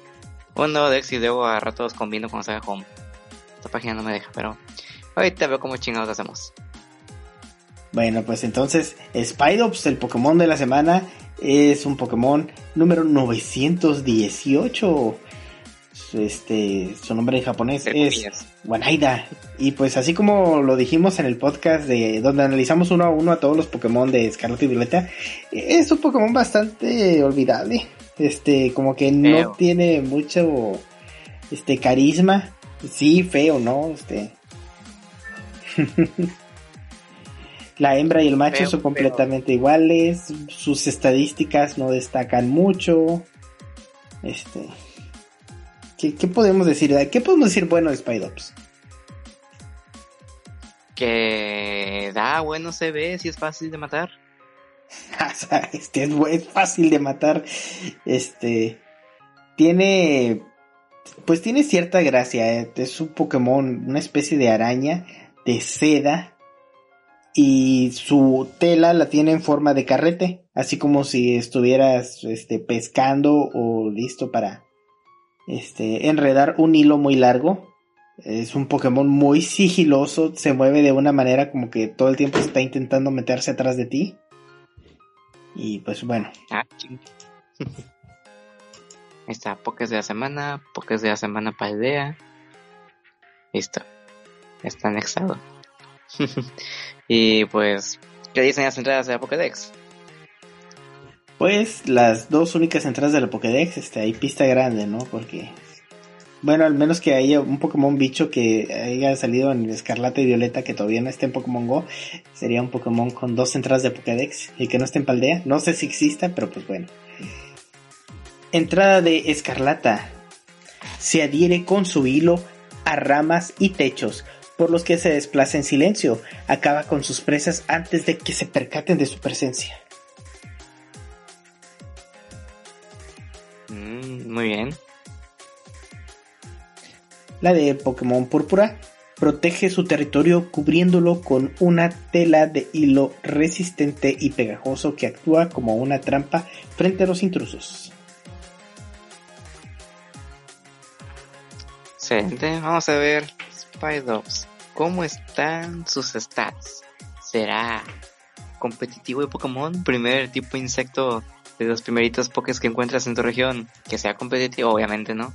Un nuevo Dex y luego a ratos combino con Saga Home. Esta página no me deja, pero. Ahorita veo cómo chingados hacemos. Bueno, pues entonces, Spidops, el Pokémon de la semana, es un Pokémon número 918. Este, su nombre en japonés es. Wanaida. Y pues así como lo dijimos en el podcast de donde analizamos uno a uno a todos los Pokémon de Escarlata y Violeta, es un Pokémon bastante olvidable. Este, como que no Feo. tiene mucho este carisma. Sí, feo, ¿no? Este. La hembra y el macho Feo, son feo. completamente iguales. Sus estadísticas no destacan mucho. Este. ¿Qué, qué podemos decir? ¿Qué podemos decir bueno de Spidops? Que da bueno se ve si es fácil de matar. Este es, es fácil de matar. Este tiene, pues tiene cierta gracia. eh. Es un Pokémon, una especie de araña de seda y su tela la tiene en forma de carrete, así como si estuvieras, este, pescando o listo para, este, enredar un hilo muy largo. Es un Pokémon muy sigiloso, se mueve de una manera como que todo el tiempo está intentando meterse atrás de ti. Y pues bueno, Ah, está, Pokés de la semana, Pokés de la semana para aldea. Listo. Está anexado. y pues, ¿qué dicen las entradas de Pokédex? Pues las dos únicas entradas de la Pokédex, este, hay pista grande, ¿no? Porque, bueno, al menos que haya un Pokémon bicho que haya salido en Escarlata y Violeta que todavía no esté en Pokémon Go, sería un Pokémon con dos entradas de Pokédex y que no esté en Paldea. No sé si exista, pero pues bueno. Entrada de Escarlata. Se adhiere con su hilo a ramas y techos, por los que se desplaza en silencio. Acaba con sus presas antes de que se percaten de su presencia. Mm, muy bien. La de Pokémon Púrpura protege su territorio cubriéndolo con una tela de hilo resistente y pegajoso que actúa como una trampa frente a los intrusos. Excelente. Vamos a ver, Spidops, ¿cómo están sus stats? ¿Será competitivo de Pokémon? Primer tipo insecto de los primeritos Pokés que encuentras en tu región. Que sea competitivo, obviamente, ¿no?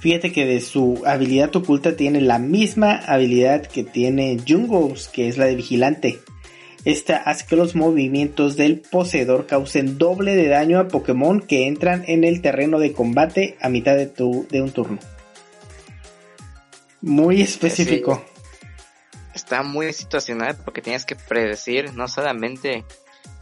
Fíjate que de su habilidad oculta tiene la misma habilidad que tiene Jungos, que es la de vigilante. Esta hace que los movimientos del poseedor causen doble de daño a Pokémon que entran en el terreno de combate a mitad de, tu, de un turno. Muy específico. Está muy situacional porque tienes que predecir no solamente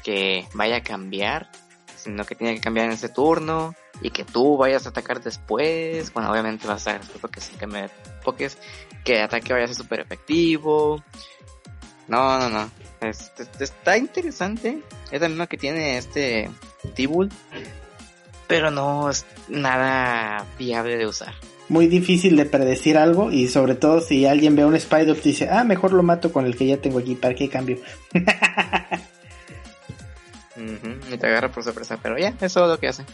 que vaya a cambiar, sino que tiene que cambiar en ese turno y que tú vayas a atacar después. Bueno, obviamente vas a atacar después porque si que me pokés, que ataque vaya a ser súper efectivo. No, no, no. está interesante. Es la misma que tiene este Tibul, pero no es nada viable de usar. Muy difícil de predecir algo y sobre todo si alguien ve un Spider y dice, ah, mejor lo mato con el que ya tengo aquí, ¿para qué cambio? y te agarra por sorpresa, pero ya, eso es lo que hace.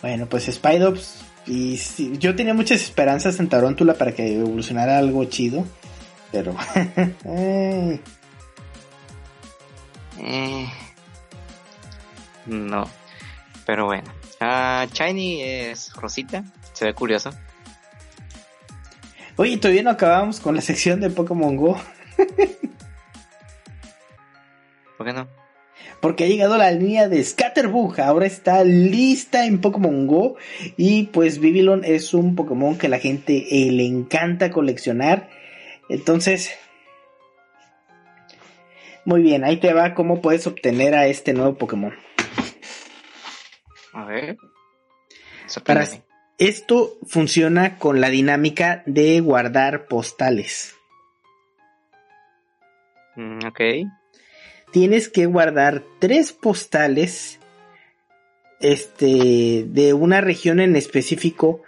Bueno, pues Spidops. Y yo tenía muchas esperanzas en Tarántula para que evolucionara algo chido. Pero. Eh, no. Pero bueno. Uh, Shiny es Rosita. Se ve curioso. Oye, todavía no acabamos con la sección de Pokémon Go. ¿Por qué no? Porque ha llegado la línea de Scatterbug, ahora está lista en Pokémon Go y pues Vivillon es un Pokémon que a la gente eh, le encanta coleccionar, entonces... Muy bien, ahí te va cómo puedes obtener a este nuevo Pokémon. A ver. Para esto funciona con la dinámica de guardar postales. Mm, ok tienes que guardar tres postales este, de una región en específico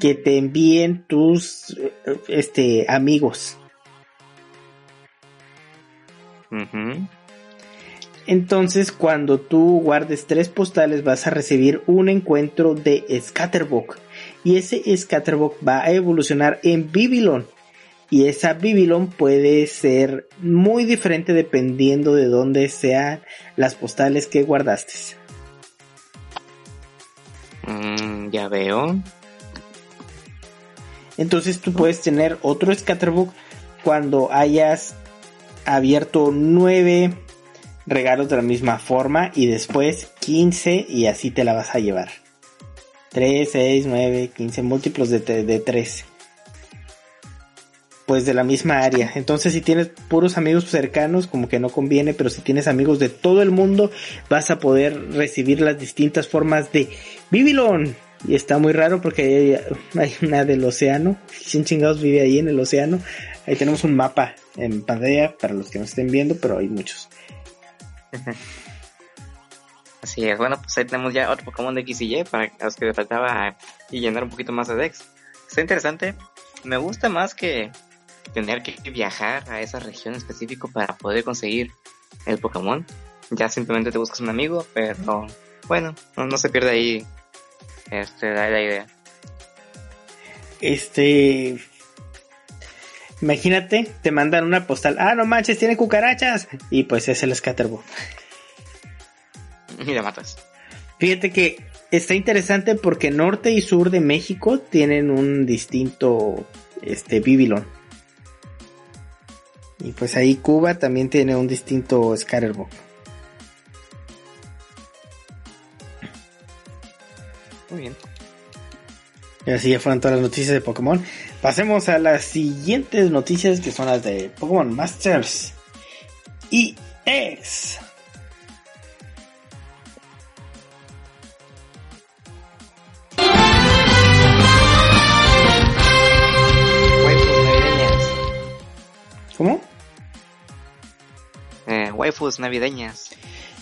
que te envíen tus este, amigos. Entonces, cuando tú guardes tres postales, vas a recibir un encuentro de Scatterbug. Y ese Scatterbug va a evolucionar en Bibilon y esa Bibilon puede ser muy diferente dependiendo de dónde sean las postales que guardaste. Mm, ya veo. Entonces tú puedes tener otro Scatterbook cuando hayas abierto 9 regalos de la misma forma y después 15 y así te la vas a llevar. 3, 6, 9, 15 múltiplos de, de 3 pues de la misma área. Entonces si tienes puros amigos cercanos como que no conviene, pero si tienes amigos de todo el mundo vas a poder recibir las distintas formas de Bibilon. Y está muy raro porque hay, una del océano. ¿Quién chingados vive ahí en el océano? Ahí tenemos un mapa en pantalla para los que no estén viendo, pero hay muchos. Así es, bueno, pues ahí tenemos ya otro Pokémon de X y Y para los que le faltaba y llenar un poquito más de Dex. Está interesante. Me gusta más que tener que viajar a esa región específico para poder conseguir el Pokémon. Ya simplemente te buscas un amigo, pero bueno, no, se pierde ahí este, la, la idea. Este, Imagínate, te mandan una postal. Ah, no manches, tiene cucarachas. Y pues es el Scatterbug. Y la matas. Fíjate que está interesante porque norte y sur de México tienen un distinto este Bibilon. Y pues ahí Cuba también tiene un distinto Scatterbug. Muy bien. Y así ya fueron todas las noticias de Pokémon. Pasemos a las siguientes noticias que son las de Pokémon Masters y X. waifus navideñas.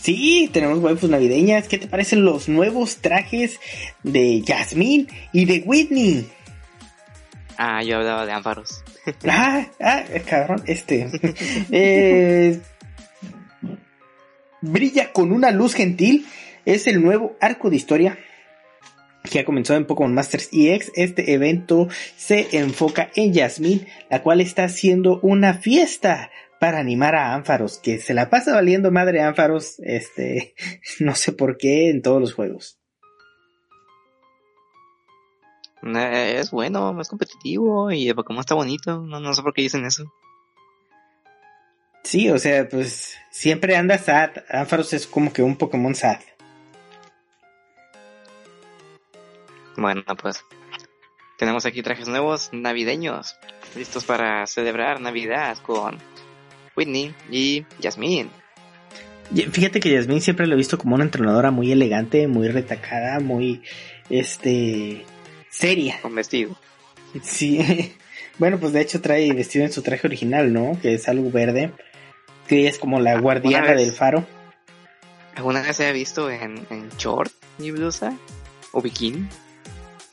Sí, tenemos waifus navideñas. ¿Qué te parecen los nuevos trajes de Jasmine y de Whitney? Ah, yo hablaba de Amparos. ah, ah, cabrón, este. Eh, brilla con una luz gentil. Es el nuevo arco de historia que ha comenzado en Pokémon Masters EX. Este evento se enfoca en Jasmine, la cual está haciendo una fiesta para animar a Ánfaros, que se la pasa valiendo madre Ánfaros, este, no sé por qué en todos los juegos. Eh, es bueno, es competitivo y el Pokémon está bonito. No, no sé por qué dicen eso. Sí, o sea, pues siempre anda sad. Ampharos es como que un Pokémon sad. Bueno, pues tenemos aquí trajes nuevos navideños, listos para celebrar Navidad con Whitney y Jasmine. Fíjate que Jasmine siempre lo he visto como una entrenadora muy elegante, muy retacada, muy, este, seria. Con vestido. Sí. Bueno, pues de hecho trae vestido en su traje original, ¿no? Que es algo verde. Que es como la guardiana del faro. ¿Alguna vez se ha visto en, en short y blusa? ¿O bikini?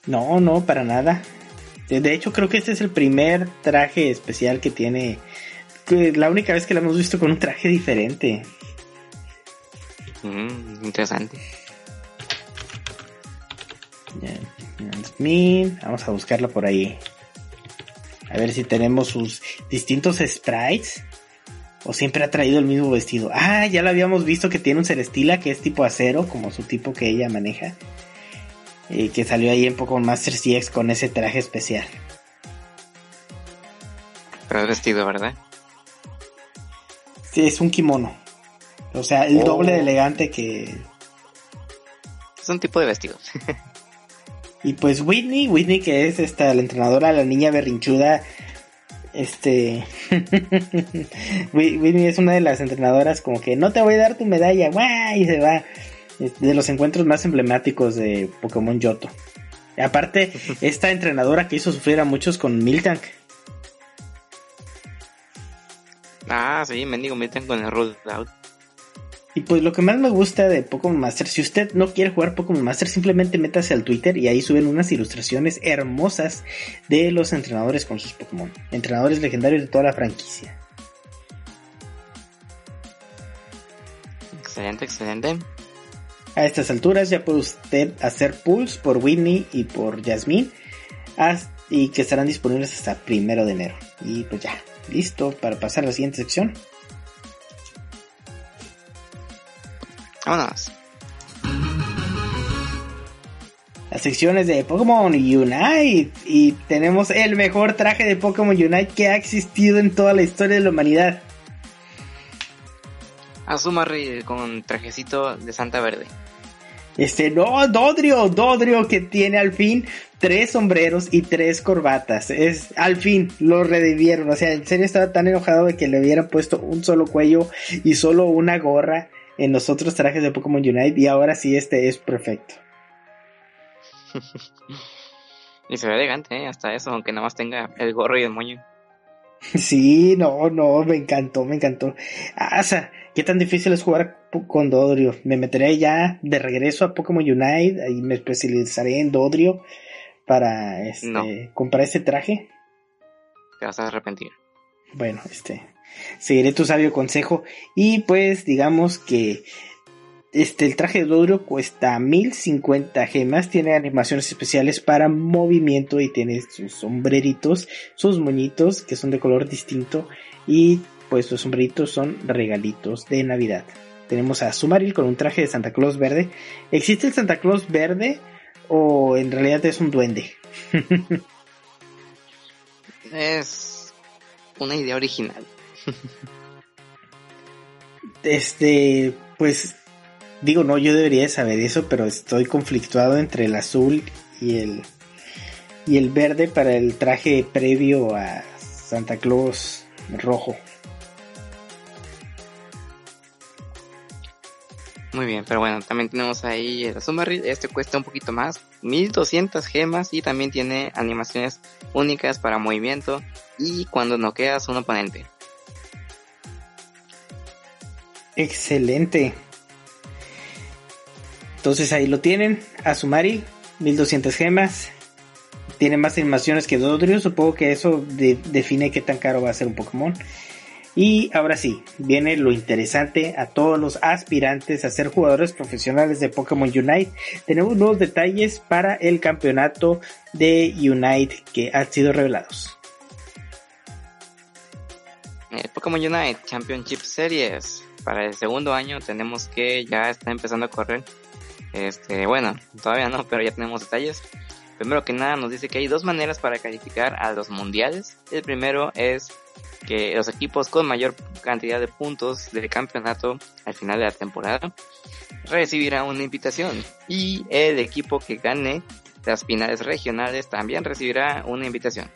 No, no, para nada. De hecho, creo que este es el primer traje especial que tiene. La única vez que la hemos visto con un traje diferente. Mm, interesante. Vamos a buscarla por ahí. A ver si tenemos sus distintos sprites. O siempre ha traído el mismo vestido. Ah, ya lo habíamos visto que tiene un Celestila que es tipo acero, como su tipo que ella maneja. Y que salió ahí en Pokémon Master CX con ese traje especial. Pero es vestido, ¿verdad? Sí, es un kimono. O sea, el doble de oh. elegante que. Es un tipo de vestido. y pues Whitney, Whitney que es esta la entrenadora, la niña berrinchuda. Este. Whitney es una de las entrenadoras como que no te voy a dar tu medalla, ¡guay! Y se va de los encuentros más emblemáticos de Pokémon Yoto. aparte, esta entrenadora que hizo sufrir a muchos con Miltank. Ah, sí, mendigo Miltank con el Rollout. Y pues lo que más me gusta de Pokémon Master, si usted no quiere jugar Pokémon Master, simplemente métase al Twitter y ahí suben unas ilustraciones hermosas de los entrenadores con sus Pokémon. Entrenadores legendarios de toda la franquicia. Excelente, excelente. A estas alturas ya puede usted hacer pulls por Whitney y por Jasmine y que estarán disponibles hasta primero de enero. Y pues ya, listo para pasar a la siguiente sección. Vámonos. Las secciones de Pokémon Unite y tenemos el mejor traje de Pokémon Unite que ha existido en toda la historia de la humanidad. Azumarill con trajecito de Santa Verde. Este, no, Dodrio, Dodrio que tiene al fin tres sombreros y tres corbatas. Es, al fin lo redivieron. O sea, en serio estaba tan enojado de que le hubieran puesto un solo cuello y solo una gorra en los otros trajes de Pokémon Unite. Y ahora sí, este es perfecto. y se ve elegante, ¿eh? hasta eso, aunque nada más tenga el gorro y el moño. Sí, no, no, me encantó, me encantó. Ah, o sea, qué tan difícil es jugar con Dodrio. Me meteré ya de regreso a Pokémon Unite y me especializaré en Dodrio para este, comprar este traje. Te vas a arrepentir. Bueno, este, seguiré tu sabio consejo y pues digamos que este, el traje de Dodrio cuesta 1050 gemas, tiene animaciones especiales para movimiento y tiene sus sombreritos, sus moñitos que son de color distinto y pues los sombreritos son regalitos de Navidad. Tenemos a Sumaril con un traje de Santa Claus verde. ¿Existe el Santa Claus verde o en realidad es un duende? es una idea original. este, pues Digo, no, yo debería saber eso, pero estoy conflictuado entre el azul y el y el verde para el traje previo a Santa Claus rojo. Muy bien, pero bueno, también tenemos ahí el Azumarill, este cuesta un poquito más, 1200 gemas y también tiene animaciones únicas para movimiento y cuando noqueas un oponente. Excelente. Entonces ahí lo tienen, Azumarill, 1200 gemas. Tiene más animaciones que Dodrio, supongo que eso define qué tan caro va a ser un Pokémon. Y ahora sí, viene lo interesante a todos los aspirantes a ser jugadores profesionales de Pokémon Unite. Tenemos nuevos detalles para el campeonato de Unite que han sido revelados. Eh, Pokémon Unite Championship Series. Para el segundo año tenemos que ya está empezando a correr este, bueno, todavía no, pero ya tenemos detalles. Primero que nada nos dice que hay dos maneras para calificar a los mundiales. El primero es que los equipos con mayor cantidad de puntos del campeonato al final de la temporada recibirán una invitación y el equipo que gane las finales regionales también recibirá una invitación.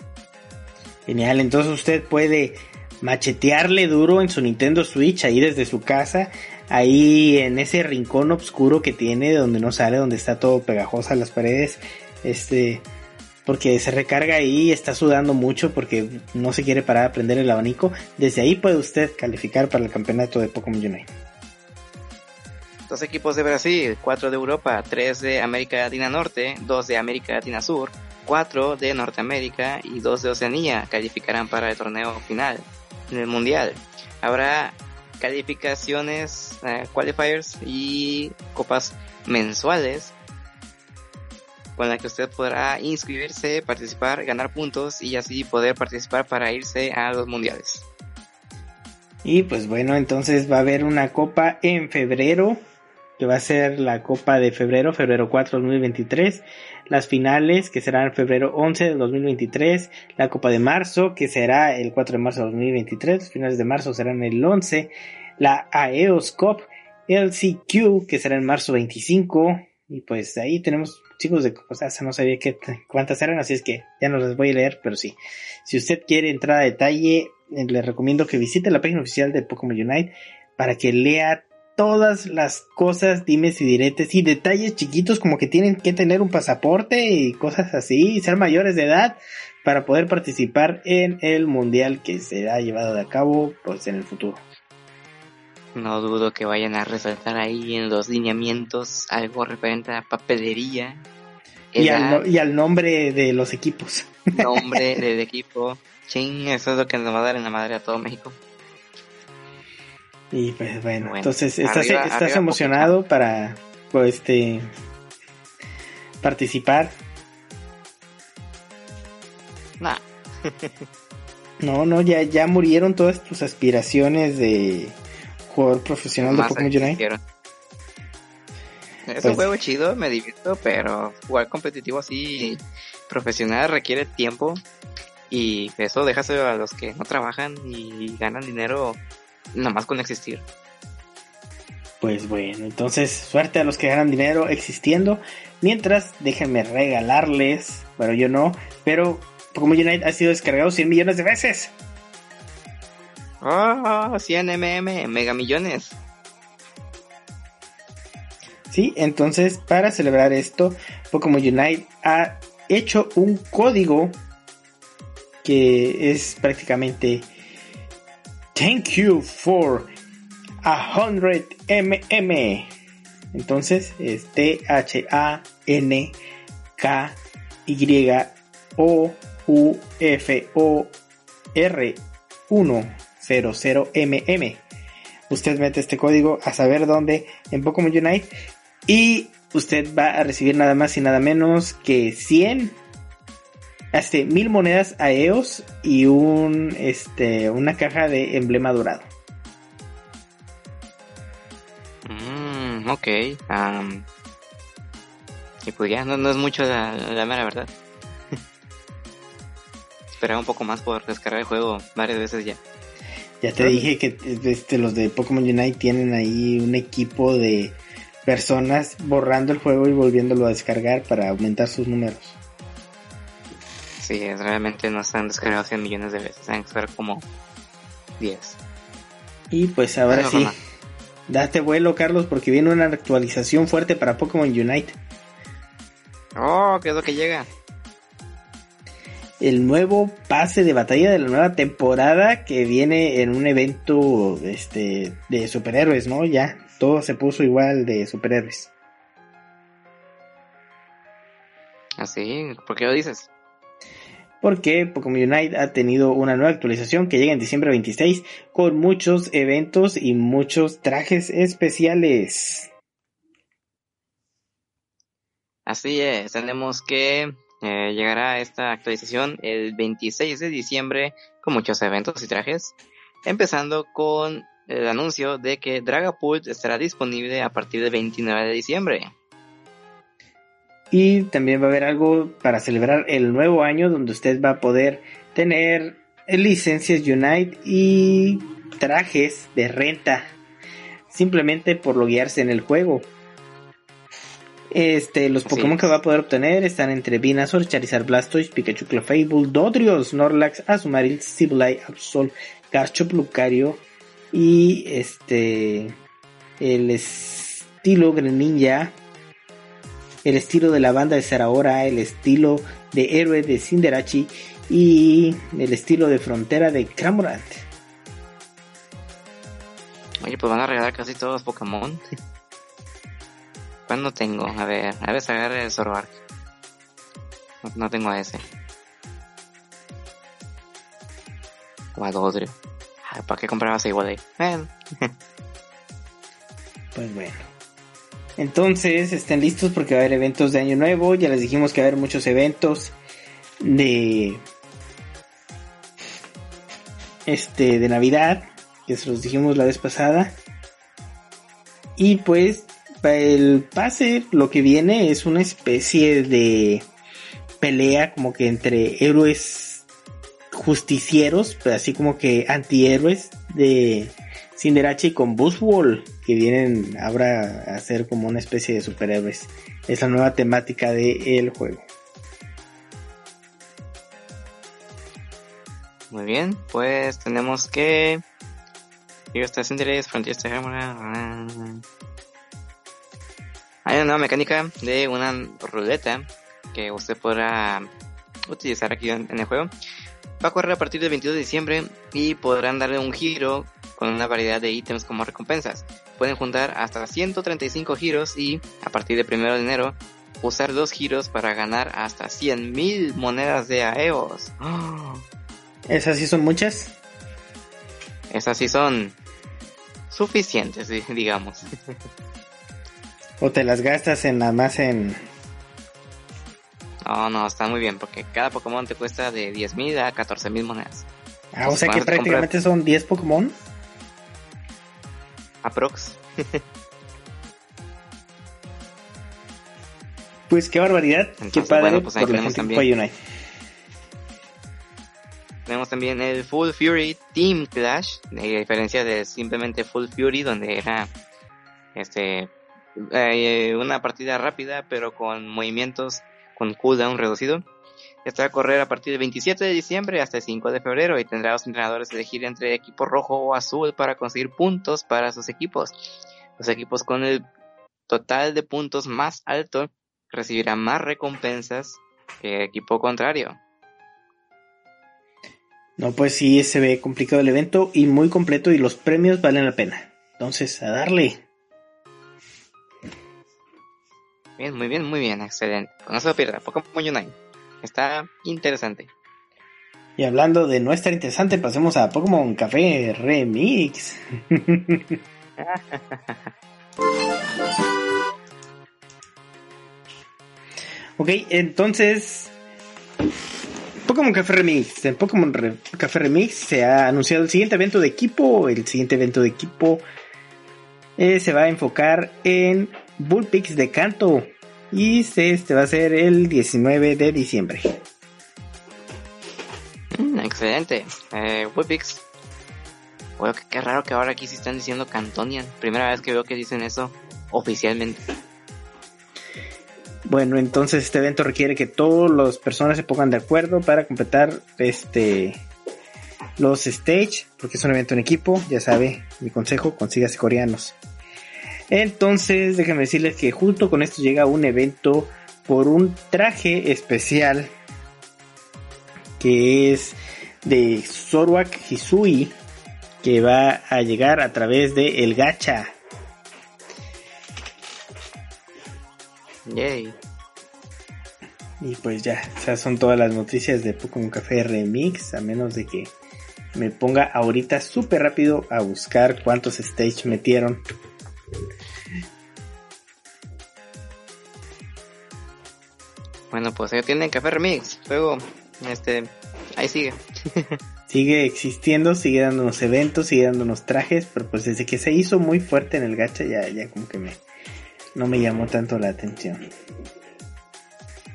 Genial, entonces usted puede machetearle duro en su Nintendo Switch ahí desde su casa, ahí en ese rincón oscuro que tiene donde no sale, donde está todo pegajosa las paredes, este, porque se recarga ahí y está sudando mucho porque no se quiere parar a prender el abanico. Desde ahí puede usted calificar para el campeonato de Pokémon Unite. Dos equipos de Brasil, cuatro de Europa, tres de América Latina Norte, dos de América Latina Sur, cuatro de Norteamérica y dos de Oceanía calificarán para el torneo final en el Mundial. Habrá calificaciones, eh, qualifiers y copas mensuales con la que usted podrá inscribirse, participar, ganar puntos y así poder participar para irse a los mundiales. Y pues bueno, entonces va a haber una copa en febrero, que va a ser la copa de febrero, febrero 4 2023, las finales que serán febrero 11 de 2023, la copa de marzo que será el 4 de marzo de 2023, los finales de marzo serán el 11, la AEOS Cup LCQ que será en marzo 25 y pues ahí tenemos chicos de cosas, no sabía qué, cuántas eran, así es que ya no las voy a leer, pero sí. Si usted quiere entrar a detalle, eh, le recomiendo que visite la página oficial de Pokémon Unite para que lea todas las cosas, dimes y diretes y detalles chiquitos como que tienen que tener un pasaporte y cosas así, y ser mayores de edad para poder participar en el mundial que será llevado a cabo pues en el futuro. No dudo que vayan a resaltar ahí en los lineamientos algo referente a papelería. Y al, y al, nombre de los equipos. Nombre del equipo. Ching, eso es lo que nos va a dar en la madre a todo México. Y pues bueno, entonces estás, estás emocionado para pues, este participar. Nah. no, no, ya, ya murieron todas tus aspiraciones de jugador profesional de Pokémon Unite. Es un pues juego chido, me divierto, pero jugar competitivo así profesional requiere tiempo y eso déjaselo a los que no trabajan y ganan dinero nomás con existir. Pues bueno, entonces suerte a los que ganan dinero existiendo. Mientras, déjenme regalarles, bueno yo no, pero Pokémon Unite ha sido descargado 100 millones de veces. Oh, 100 mm, mega millones. Sí, entonces para celebrar esto, Pokémon Unite ha hecho un código que es prácticamente Thank you for a hundred mm. Entonces es T H A N K Y O U F O R 1 00mm. Usted mete este código a saber dónde en Pokémon Unite y usted va a recibir nada más y nada menos que 100 hasta este, mil monedas a EOS y un este una caja de emblema dorado. Mm, ok. y pues ya no, es mucho la, la mera verdad. Esperaba un poco más por descargar el juego varias veces ya. Ya te dije que este, los de Pokémon Unite tienen ahí un equipo de personas borrando el juego y volviéndolo a descargar para aumentar sus números. Sí, realmente no están descargados 100 millones de veces, han que como 10. Y pues ahora sí, date vuelo Carlos porque viene una actualización fuerte para Pokémon Unite. Oh, ¿qué es lo que llega? El nuevo pase de batalla de la nueva temporada que viene en un evento este de superhéroes, ¿no? Ya todo se puso igual de superhéroes. Así, ¿Ah, ¿por qué lo dices? Porque Pokémon Unite ha tenido una nueva actualización que llega en diciembre 26 con muchos eventos y muchos trajes especiales. Así es, tenemos que eh, llegará esta actualización el 26 de diciembre con muchos eventos y trajes, empezando con el anuncio de que Dragapult estará disponible a partir del 29 de diciembre. Y también va a haber algo para celebrar el nuevo año donde usted va a poder tener licencias Unite y trajes de renta simplemente por loguearse en el juego. Este, los Pokémon que va a poder obtener están entre Venusaur, Charizard, Blastoise, Pikachu, Clefable, Dodrio, Snorlax, Azumarill, Sableye, Absol, Garchomp, Lucario y este el estilo Greninja, el estilo de la banda de Zeraora, el estilo de héroe de Cinderachi y el estilo de frontera de Cramorant. Oye, pues van a regalar casi todos los Pokémon. ¿Cuándo tengo? A ver, a ver, agarre el Zoroark. No, tengo a ese. O a Dodrio. ¿Para qué comprabas igual de? pues bueno. Entonces, estén listos porque va a haber eventos de Año Nuevo. Ya les dijimos que va a haber muchos eventos de este de Navidad, que se los dijimos la vez pasada. Y pues el pase lo que viene es una especie de pelea como que entre héroes justicieros, pero así como que antihéroes de Cinderace con Buzzwall, que vienen ahora a ser como una especie de superhéroes. Es la nueva temática del juego. Muy bien, pues tenemos que... Hay una nueva mecánica de una ruleta que usted podrá utilizar aquí en, el juego. Va a correr a partir del 22 de diciembre y podrán darle un giro con una variedad de ítems como recompensas. Pueden juntar hasta 135 giros y a partir del 1 de enero usar dos giros para ganar hasta 100.000 monedas de AEOS. ¿Esas sí son muchas? Esas sí son suficientes, digamos. ¿O te las gastas en nada más en...? No, no, está muy bien, porque cada Pokémon te cuesta de 10.000 a 14.000 monedas. Ah, o sea que prácticamente son 10 Pokémon. Aprox. pues qué barbaridad, qué padre pues por la gente tenemos también el Full Fury Team Clash, a diferencia de simplemente Full Fury, donde era este eh, una partida rápida, pero con movimientos con cooldown reducido. Está a correr a partir del 27 de diciembre hasta el 5 de febrero y tendrá a los entrenadores elegir entre equipo rojo o azul para conseguir puntos para sus equipos. Los equipos con el total de puntos más alto recibirán más recompensas que equipo contrario. No, pues sí, se ve complicado el evento y muy completo y los premios valen la pena. Entonces, a darle. Bien, muy bien, muy bien, excelente. No se lo pierda, Pokémon Unite. Está interesante. Y hablando de no estar interesante, pasemos a Pokémon Café Remix. ok, entonces Pokémon Café Remix. En Pokémon Café Remix se ha anunciado el siguiente evento de equipo. El siguiente evento de equipo eh, se va a enfocar en Bullpix de Canto. Y este va a ser el 19 de diciembre. Mm, excelente. Eh, Bullpix. Bueno, qué, raro que ahora aquí sí están diciendo Cantonian. Primera vez que veo que dicen eso oficialmente. Bueno, entonces este evento requiere que todas las personas se pongan de acuerdo para completar este los stage, porque es un evento en equipo, ya sabe, mi consejo, consígase coreanos. Entonces, déjenme decirles que junto con esto llega un evento por un traje especial que es de Sorwak Hisui que va a llegar a través de el gacha. Yay. Y pues ya, esas son todas las noticias de Pokémon Café Remix, a menos de que me ponga ahorita súper rápido a buscar cuántos stage metieron. Bueno, pues ya tienen Café Remix, luego, este, ahí sigue. sigue existiendo, sigue dándonos eventos, sigue dándonos trajes, pero pues desde que se hizo muy fuerte en el gacha ya, ya como que me, no me llamó tanto la atención.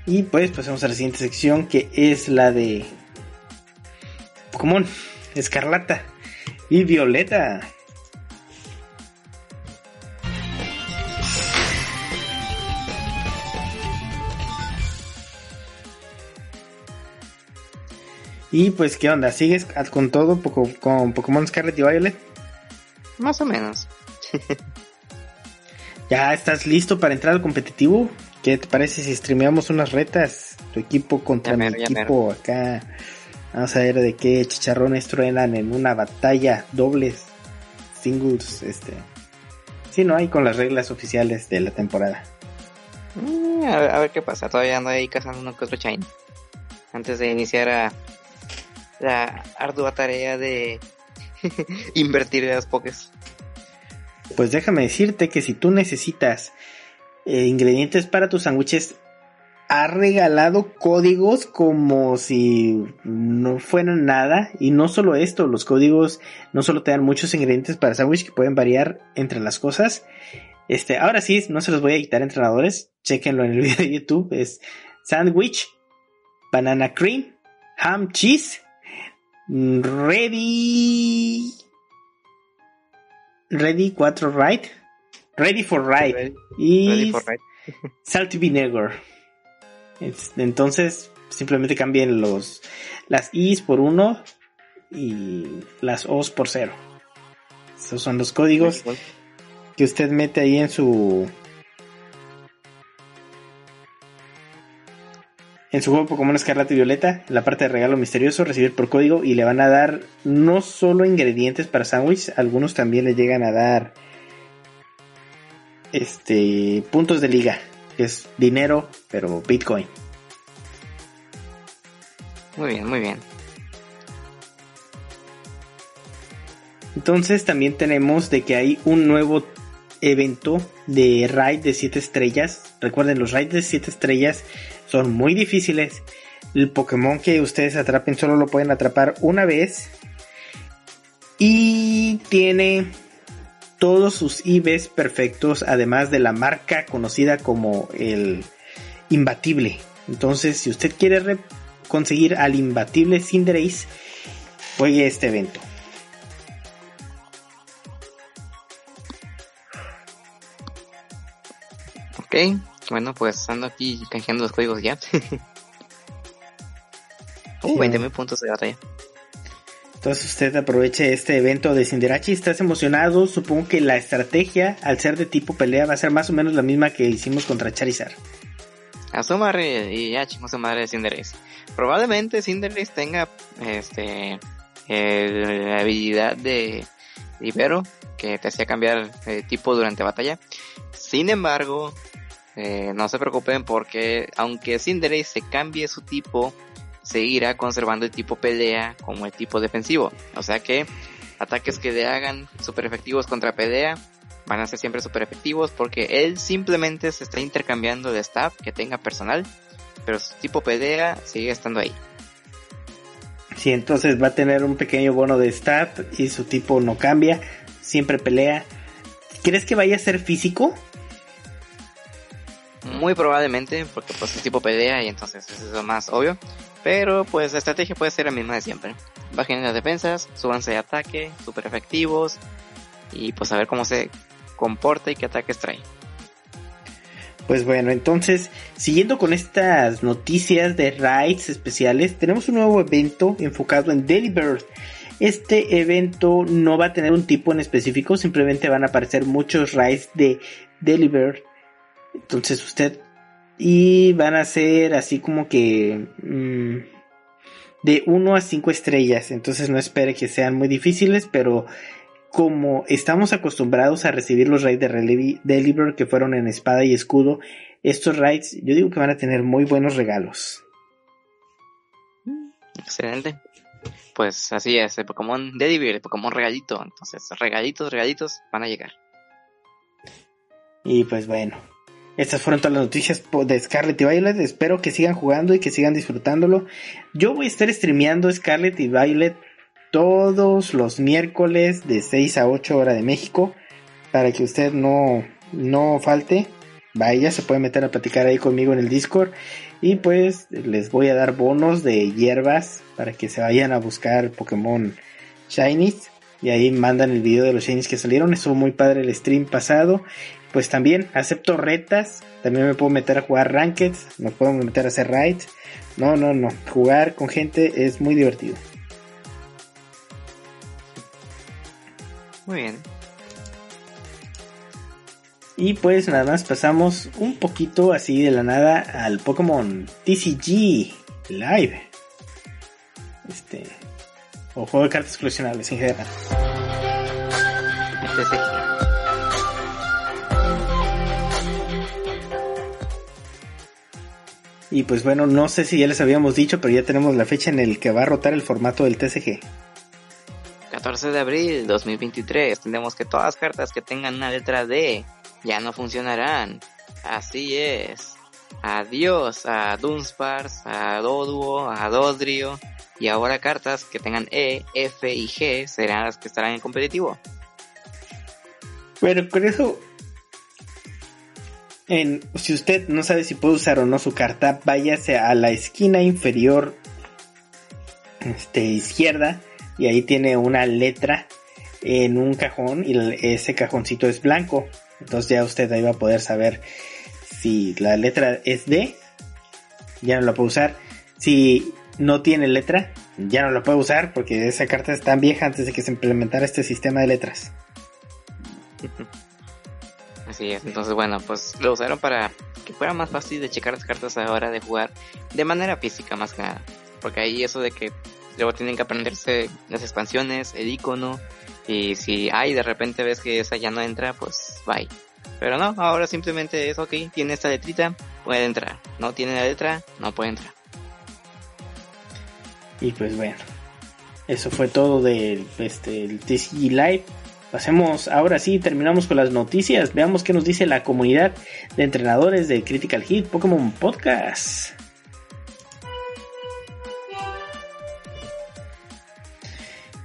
Y pues pasamos a la siguiente sección que es la de Pokémon Escarlata y Violeta. Y pues, ¿qué onda? ¿Sigues con todo con Pokémon Scarlet y Violet? Más o menos. ¿Ya estás listo para entrar al competitivo? ¿Qué te parece si streameamos unas retas? Tu equipo contra mi equipo acá. Vamos a ver de qué chicharrones truenan en una batalla dobles, singles, este. Sí, no hay con las reglas oficiales de la temporada. Mm, a, ver, qué pasa. Todavía ando ahí cazando uno que otro chain. Antes de iniciar a la ardua tarea de invertir en las pokés. Pues déjame decirte que si tú necesitas eh, ingredientes para tus sándwiches, ha regalado códigos como si no fueran nada. Y no solo esto, los códigos no solo te dan muchos ingredientes para sándwich que pueden variar entre las cosas. Este, ahora sí, no se los voy a quitar entrenadores. Chequenlo en el video de YouTube. Es sandwich, banana cream, ham cheese, ready Ready 4 Right. Ready for Ride. y Salty Vinegar. Entonces, simplemente cambien los, las I's por 1 y las O's por 0. Esos son los códigos que usted mete ahí en su en su juego Pokémon Escarlata y Violeta, la parte de regalo misterioso, recibir por código y le van a dar no solo ingredientes para sándwich, algunos también le llegan a dar este puntos de liga, que es dinero, pero Bitcoin. Muy bien, muy bien. Entonces también tenemos de que hay un nuevo evento de raid de 7 estrellas. Recuerden, los raids de 7 estrellas son muy difíciles. El Pokémon que ustedes atrapen solo lo pueden atrapar una vez. Y tiene todos sus IVs perfectos, además de la marca conocida como el imbatible. Entonces, si usted quiere conseguir al imbatible Cinderace, juegue este evento. Ok, bueno, pues ando aquí canjeando los códigos ya. uh, 20 mil puntos de batalla. Entonces usted aproveche este evento de Cinderachi, estás emocionado, supongo que la estrategia al ser de tipo pelea va a ser más o menos la misma que hicimos contra Charizard. A su madre, y ya chingó su madre de Cinderace. Probablemente Cinderace tenga este la habilidad de libero que te hacía cambiar de tipo durante batalla. Sin embargo, eh, no se preocupen porque aunque Cinderace se cambie su tipo, seguirá conservando el tipo pelea como el tipo defensivo. O sea que ataques que le hagan super efectivos contra pelea van a ser siempre super efectivos porque él simplemente se está intercambiando de staff que tenga personal, pero su tipo pelea sigue estando ahí. Sí, entonces va a tener un pequeño bono de staff y su tipo no cambia, siempre pelea. ¿Crees que vaya a ser físico? Muy probablemente, porque pues es tipo pelea y entonces eso es lo más obvio. Pero pues la estrategia puede ser la misma de siempre. Bajen las defensas, súbanse de ataque, super efectivos. Y pues a ver cómo se comporta y qué ataques trae. Pues bueno, entonces, siguiendo con estas noticias de raids especiales, tenemos un nuevo evento enfocado en Delibird. Este evento no va a tener un tipo en específico, simplemente van a aparecer muchos raids de Delibird entonces usted... Y van a ser así como que... Mm, de 1 a 5 estrellas. Entonces no espere que sean muy difíciles, pero como estamos acostumbrados a recibir los raids de Deliver que fueron en espada y escudo, estos raids yo digo que van a tener muy buenos regalos. Excelente. Pues así es, el Pokémon Deliver, el Pokémon regalito. Entonces, regalitos, regalitos van a llegar. Y pues bueno, estas fueron todas las noticias de Scarlet y Violet. Espero que sigan jugando y que sigan disfrutándolo. Yo voy a estar streameando Scarlet y Violet todos los miércoles de 6 a 8 hora de México. Para que usted no, no falte. vaya, se puede meter a platicar ahí conmigo en el Discord. Y pues les voy a dar bonos de hierbas para que se vayan a buscar Pokémon Shinies. Y ahí mandan el video de los Shinies que salieron. Estuvo muy padre el stream pasado. Pues también acepto retas. También me puedo meter a jugar Rankeds. Me puedo meter a hacer raids. No, no, no. Jugar con gente es muy divertido. Muy bien. Y pues nada más pasamos un poquito así de la nada al Pokémon TCG Live. Este. O juego de cartas coleccionables en general. Y pues bueno, no sé si ya les habíamos dicho, pero ya tenemos la fecha en el que va a rotar el formato del TCG. 14 de abril 2023. Tendremos que todas las cartas que tengan una letra D ya no funcionarán. Así es. Adiós a Dunsparce, a Doduo, a Dodrio. Y ahora cartas que tengan E, F y G serán las que estarán en competitivo. Bueno, con eso, en, si usted no sabe si puede usar o no su carta, váyase a la esquina inferior este, izquierda y ahí tiene una letra en un cajón y ese cajoncito es blanco. Entonces ya usted ahí va a poder saber si la letra es D, ya no la puede usar. Si no tiene letra, ya no la puede usar porque esa carta es tan vieja antes de que se implementara este sistema de letras. Así es, entonces bueno, pues lo usaron para que fuera más fácil de checar las cartas a la hora de jugar de manera física más que nada. Porque ahí eso de que luego tienen que aprenderse las expansiones, el icono, y si hay de repente ves que esa ya no entra, pues bye. Pero no, ahora simplemente es ok, tiene esta letrita, puede entrar. No tiene la letra, no puede entrar. Y pues bueno, eso fue todo del este, el TCG Live. Pasemos, ahora sí, terminamos con las noticias. Veamos qué nos dice la comunidad de entrenadores de Critical Hit Pokémon Podcast.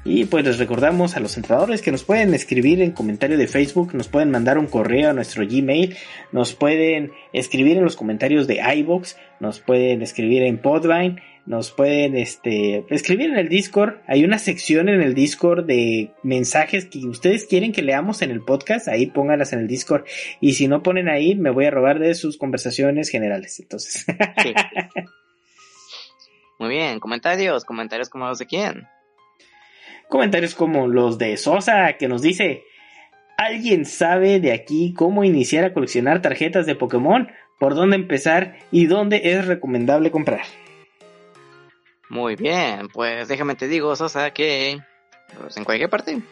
Y pues les recordamos a los entrenadores que nos pueden escribir en comentario de Facebook, nos pueden mandar un correo a nuestro Gmail, nos pueden escribir en los comentarios de iBox, nos pueden escribir en Podvine, nos pueden este, escribir en el Discord. Hay una sección en el Discord de mensajes que ustedes quieren que leamos en el podcast, ahí pónganlas en el Discord. Y si no ponen ahí, me voy a robar de sus conversaciones generales. Entonces. Muy bien, comentarios, comentarios como los de quién. Comentarios como los de Sosa, que nos dice, ¿alguien sabe de aquí cómo iniciar a coleccionar tarjetas de Pokémon? ¿Por dónde empezar? ¿Y dónde es recomendable comprar? Muy bien, pues déjame te digo, Sosa, que pues, en cualquier parte.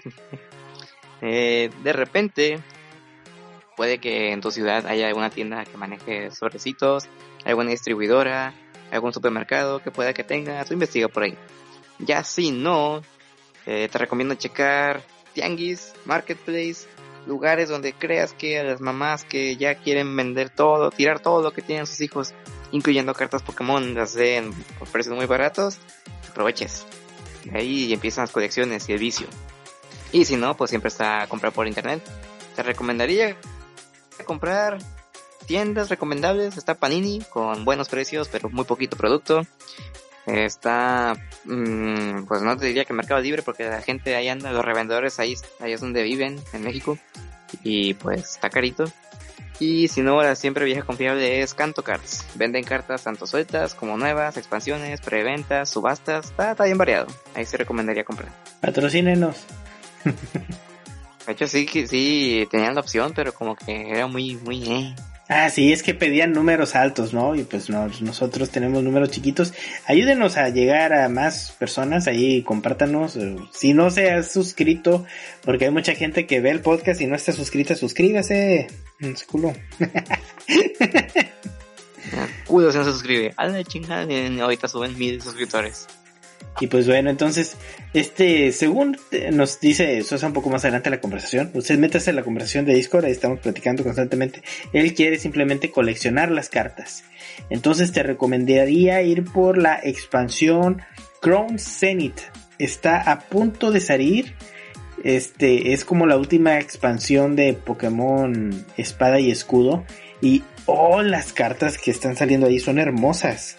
Eh, de repente, puede que en tu ciudad haya alguna tienda que maneje sobrecitos, alguna distribuidora, algún supermercado que pueda que tenga, tú investiga por ahí. Ya si no, eh, te recomiendo checar tianguis, marketplace, lugares donde creas que a las mamás que ya quieren vender todo, tirar todo lo que tienen sus hijos, incluyendo cartas Pokémon, las den por precios muy baratos, aproveches. ahí empiezan las colecciones y el vicio. Y si no, pues siempre está a comprar por internet. Te recomendaría comprar tiendas recomendables. Está Panini con buenos precios, pero muy poquito producto. Está, mm, pues no te diría que Mercado Libre porque la gente ahí anda, los revendedores ahí, ahí es donde viven, en México. Y pues está carito. Y si no, la siempre vieja confiable es Canto Cards. Venden cartas tanto sueltas como nuevas, expansiones, preventas, subastas. Está, está bien variado. Ahí se recomendaría comprar. Patrocínenos. De hecho, sí, sí, tenían la opción, pero como que era muy, muy, eh. Ah, sí, es que pedían números altos, ¿no? Y pues nosotros tenemos números chiquitos. Ayúdenos a llegar a más personas ahí, compártanos. Eh, si no se ha suscrito, porque hay mucha gente que ve el podcast y no está suscrita, suscríbase. Su culo. Culo se no suscribe. A la chingada, ahorita suben mil suscriptores. Y pues bueno, entonces, este, según nos dice Sosa un poco más adelante la conversación, usted métase en la conversación de Discord, ahí estamos platicando constantemente. Él quiere simplemente coleccionar las cartas. Entonces te recomendaría ir por la expansión Crown Zenith. Está a punto de salir. Este es como la última expansión de Pokémon Espada y Escudo. Y oh, las cartas que están saliendo ahí son hermosas.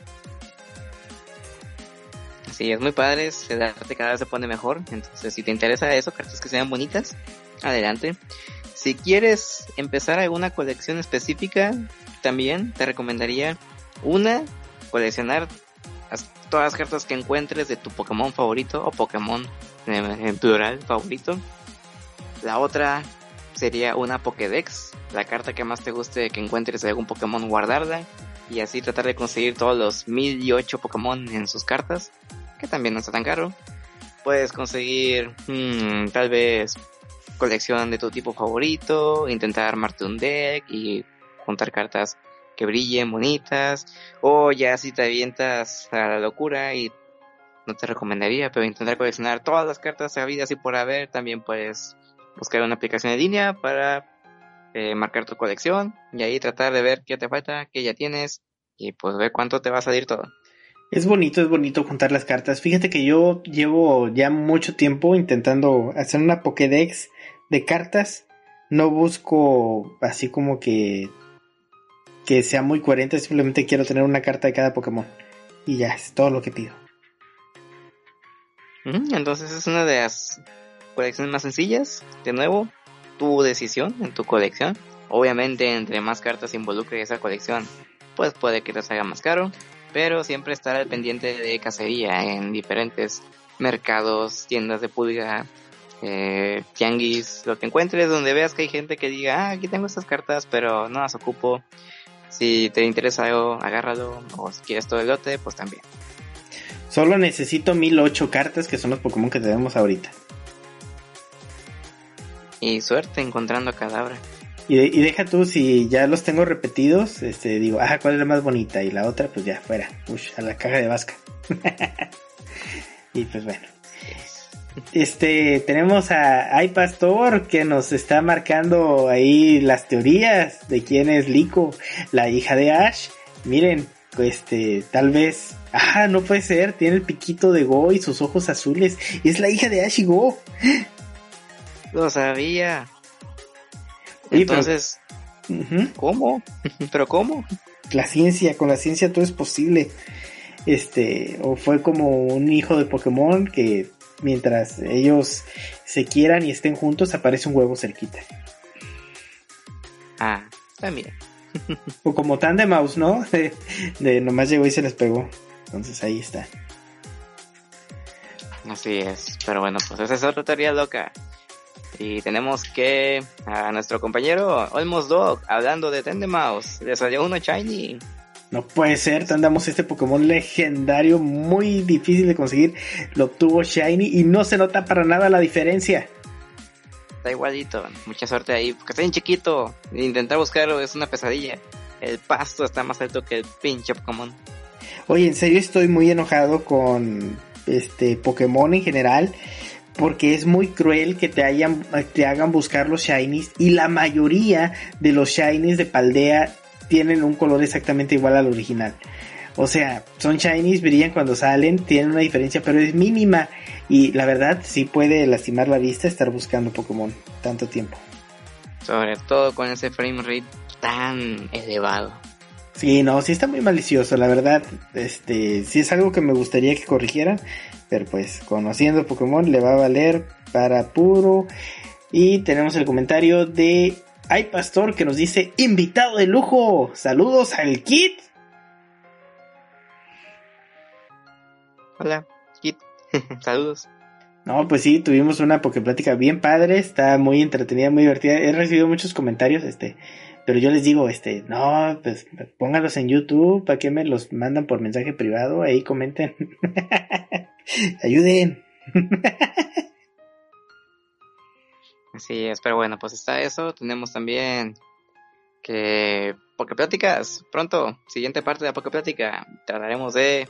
Sí, es muy padre, el arte cada vez se pone mejor. Entonces, si te interesa eso, cartas que sean bonitas, adelante. Si quieres empezar alguna colección específica, también te recomendaría una, coleccionar todas las cartas que encuentres de tu Pokémon favorito o Pokémon en plural favorito. La otra sería una Pokédex, la carta que más te guste que encuentres de algún Pokémon guardarla y así tratar de conseguir todos los mil y ocho Pokémon en sus cartas, que también no está tan caro. Puedes conseguir hmm, tal vez colección de tu tipo favorito, intentar armarte un deck y juntar cartas que brillen bonitas, o ya si te avientas a la locura y no te recomendaría, pero intentar coleccionar todas las cartas habidas y por haber, también puedes buscar una aplicación en línea para eh, marcar tu colección y ahí tratar de ver qué te falta, qué ya tienes y pues ver cuánto te va a salir todo. Es bonito, es bonito juntar las cartas. Fíjate que yo llevo ya mucho tiempo intentando hacer una Pokédex de cartas. No busco así como que que sea muy coherente, simplemente quiero tener una carta de cada Pokémon. Y ya, es todo lo que pido. Entonces es una de las colecciones más sencillas. De nuevo, tu decisión en tu colección. Obviamente, entre más cartas involucre esa colección, pues puede que te salga más caro. Pero siempre estar al pendiente de cacería en diferentes mercados, tiendas de pulga, eh, tianguis, lo que encuentres, donde veas que hay gente que diga, ah, aquí tengo estas cartas, pero no las ocupo. Si te interesa algo, agárralo. O si quieres todo el lote, pues también. Solo necesito 1008 cartas, que son los Pokémon que tenemos ahorita. Y suerte encontrando cadabra. Y, deja tú, si ya los tengo repetidos, este, digo, ah, ¿cuál es la más bonita? Y la otra, pues ya, fuera, Ush, a la caja de vasca. y pues bueno. Este, tenemos a Ay Pastor que nos está marcando ahí las teorías de quién es Lico, la hija de Ash. Miren, este, tal vez, ah, no puede ser, tiene el piquito de Go y sus ojos azules. Es la hija de Ash y Go. Lo sabía. Entonces, ¿cómo? ¿Pero cómo? La ciencia, con la ciencia todo es posible. Este, o fue como un hijo de Pokémon que mientras ellos se quieran y estén juntos, aparece un huevo cerquita. Ah, también. o como Mouse, ¿no? De, nomás llegó y se les pegó. Entonces ahí está. Así es. Pero bueno, pues esa es otra teoría loca. Y tenemos que a nuestro compañero Olmos Dog hablando de Tendemaus. Le salió uno shiny. No puede ser, andamos este Pokémon legendario muy difícil de conseguir. Lo obtuvo Shiny y no se nota para nada la diferencia. Está igualito, mucha suerte ahí, porque está bien chiquito. Intentar buscarlo es una pesadilla. El pasto está más alto que el pinche Pokémon. Oye, en serio estoy muy enojado con este Pokémon en general. Porque es muy cruel que te, hagan buscar los shinies. Y la mayoría de los shinies de Paldea tienen un color exactamente igual al original. O sea, son shinies, brillan cuando salen, tienen una diferencia, pero es mínima. Y la verdad, sí puede lastimar la vista estar buscando Pokémon tanto tiempo. Sobre todo con ese frame rate tan elevado. Sí, no, sí está muy malicioso, la verdad. Este, sí es algo que me gustaría que corrigieran. Pero pues, conociendo Pokémon, le va a valer para puro. Y tenemos el comentario de hay Pastor que nos dice invitado de lujo. Saludos al Kit. Hola, Kit. Saludos. No, pues sí, tuvimos una plática bien padre, está muy entretenida, muy divertida. He recibido muchos comentarios, este, pero yo les digo, este, no, pues pónganlos en YouTube, ¿para qué me los mandan por mensaje privado? Ahí comenten. Ayuden. Así es, pero bueno, pues está eso. Tenemos también que Poképláticas, pronto, siguiente parte de la Poképlática, trataremos de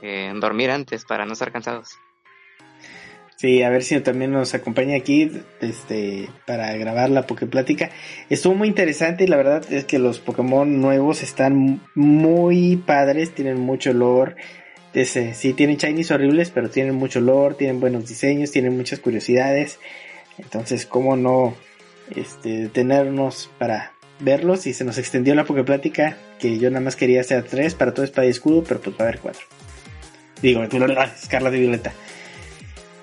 eh, dormir antes para no estar cansados. Sí, a ver si también nos acompaña aquí este, para grabar la Poképlática. Estuvo muy interesante y la verdad es que los Pokémon nuevos están muy padres, tienen mucho olor. Ese, sí, tienen shinies horribles, pero tienen mucho olor, tienen buenos diseños, tienen muchas curiosidades. Entonces, ¿cómo no este, detenernos para verlos y se nos extendió la plática que yo nada más quería hacer tres para todo espada y escudo, pero pues va a haber cuatro. Digo, Escarlata y Violeta.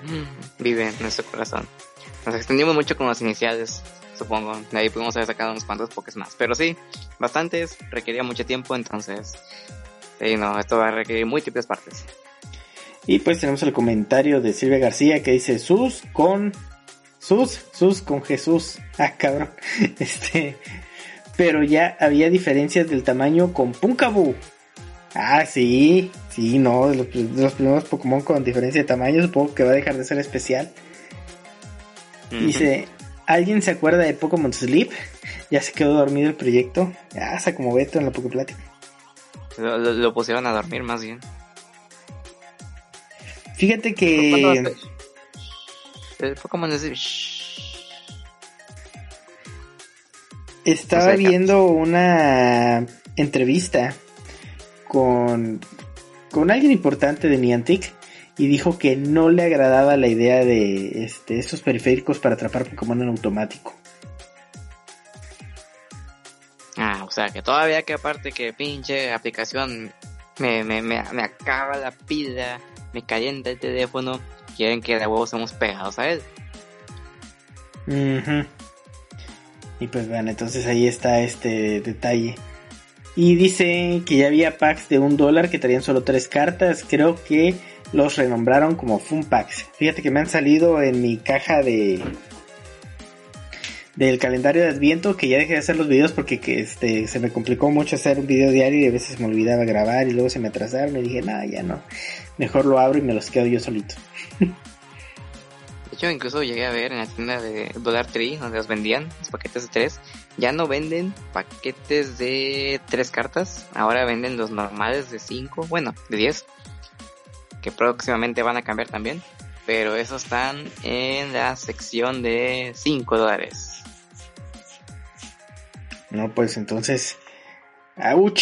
Vive en nuestro corazón. Nos extendimos mucho con los iniciales, supongo. De ahí pudimos haber sacado unos cuantos pokés más. Pero sí, bastantes, requería mucho tiempo, entonces... Sí, no, esto va a requerir múltiples partes. Y pues tenemos el comentario de Silvia García que dice Sus con Sus, Sus con Jesús. Ah, cabrón. Este, pero ya había diferencias del tamaño con Punkabu. Ah, sí, sí, no, de los, primeros Pokémon con diferencia de tamaño, supongo que va a dejar de ser especial. Dice, ¿alguien se acuerda de Pokémon Sleep? Ya se quedó dormido el proyecto. Ah, está como Beto en la Poképlática. Lo, lo, pusieron a dormir más bien. Fíjate que... El Pokémon Sleep... Estaba viendo una entrevista con, con alguien importante de Niantic y dijo que no le agradaba la idea de este, estos periféricos para atrapar Pokémon en automático. Ah, o sea que todavía que aparte que pinche aplicación me, me, me, acaba la pila, me calienta el teléfono, quieren que de huevo seamos pegados a él. Y pues bueno, entonces ahí está este detalle. Y dice que ya había packs de un dólar que traían solo tres cartas. Creo que los renombraron como Fun Packs. Fíjate que me han salido en mi caja de del calendario de Adviento que ya dejé de hacer los videos porque que este se me complicó mucho hacer un video diario y a veces me olvidaba grabar y luego se me atrasaron y dije, "No, ya no. Mejor lo abro y me los quedo yo solito." Yo incluso llegué a ver en la tienda de Dollar Tree, donde los vendían, los paquetes de tres. Ya no venden paquetes de tres cartas, ahora venden los normales de cinco, bueno, de diez, que próximamente van a cambiar también. Pero esos están en la sección de cinco dólares. No, pues entonces, ¡auch!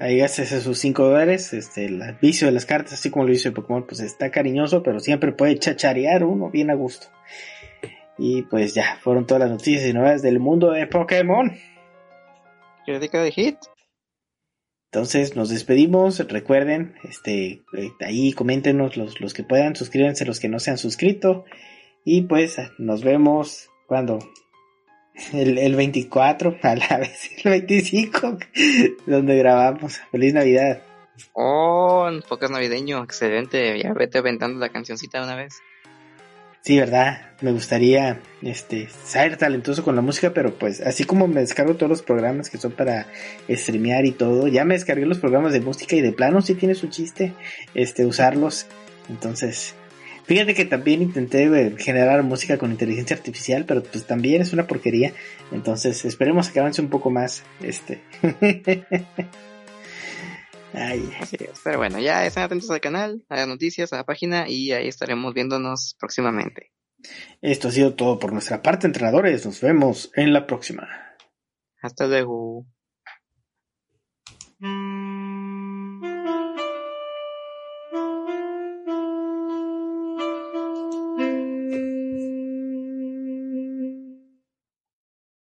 Ahí haces esos 5 dólares. Este, el vicio de las cartas, así como lo hizo el Pokémon, pues está cariñoso, pero siempre puede chacharear uno bien a gusto. Y pues ya, fueron todas las noticias y novedades del mundo de Pokémon. Crítica de hit. Entonces nos despedimos. Recuerden, este, eh, ahí coméntenos los, los que puedan, suscríbanse los que no se han suscrito. Y pues nos vemos cuando el, el 24, a la vez el 25, donde grabamos. Feliz Navidad. Oh, es navideño, excelente. Ya vete aventando la cancioncita una vez. Sí, verdad. Me gustaría este ser talentoso con la música, pero pues así como me descargo todos los programas que son para streamear y todo, ya me descargué los programas de música y de plano sí tiene su chiste este usarlos. Entonces, Fíjate que también intenté eh, generar música con inteligencia artificial, pero pues también es una porquería. Entonces esperemos que avance un poco más. Este. Ay. pero bueno, ya están atentos al canal, a las noticias, a la página y ahí estaremos viéndonos próximamente. Esto ha sido todo por nuestra parte, entrenadores. Nos vemos en la próxima. Hasta luego.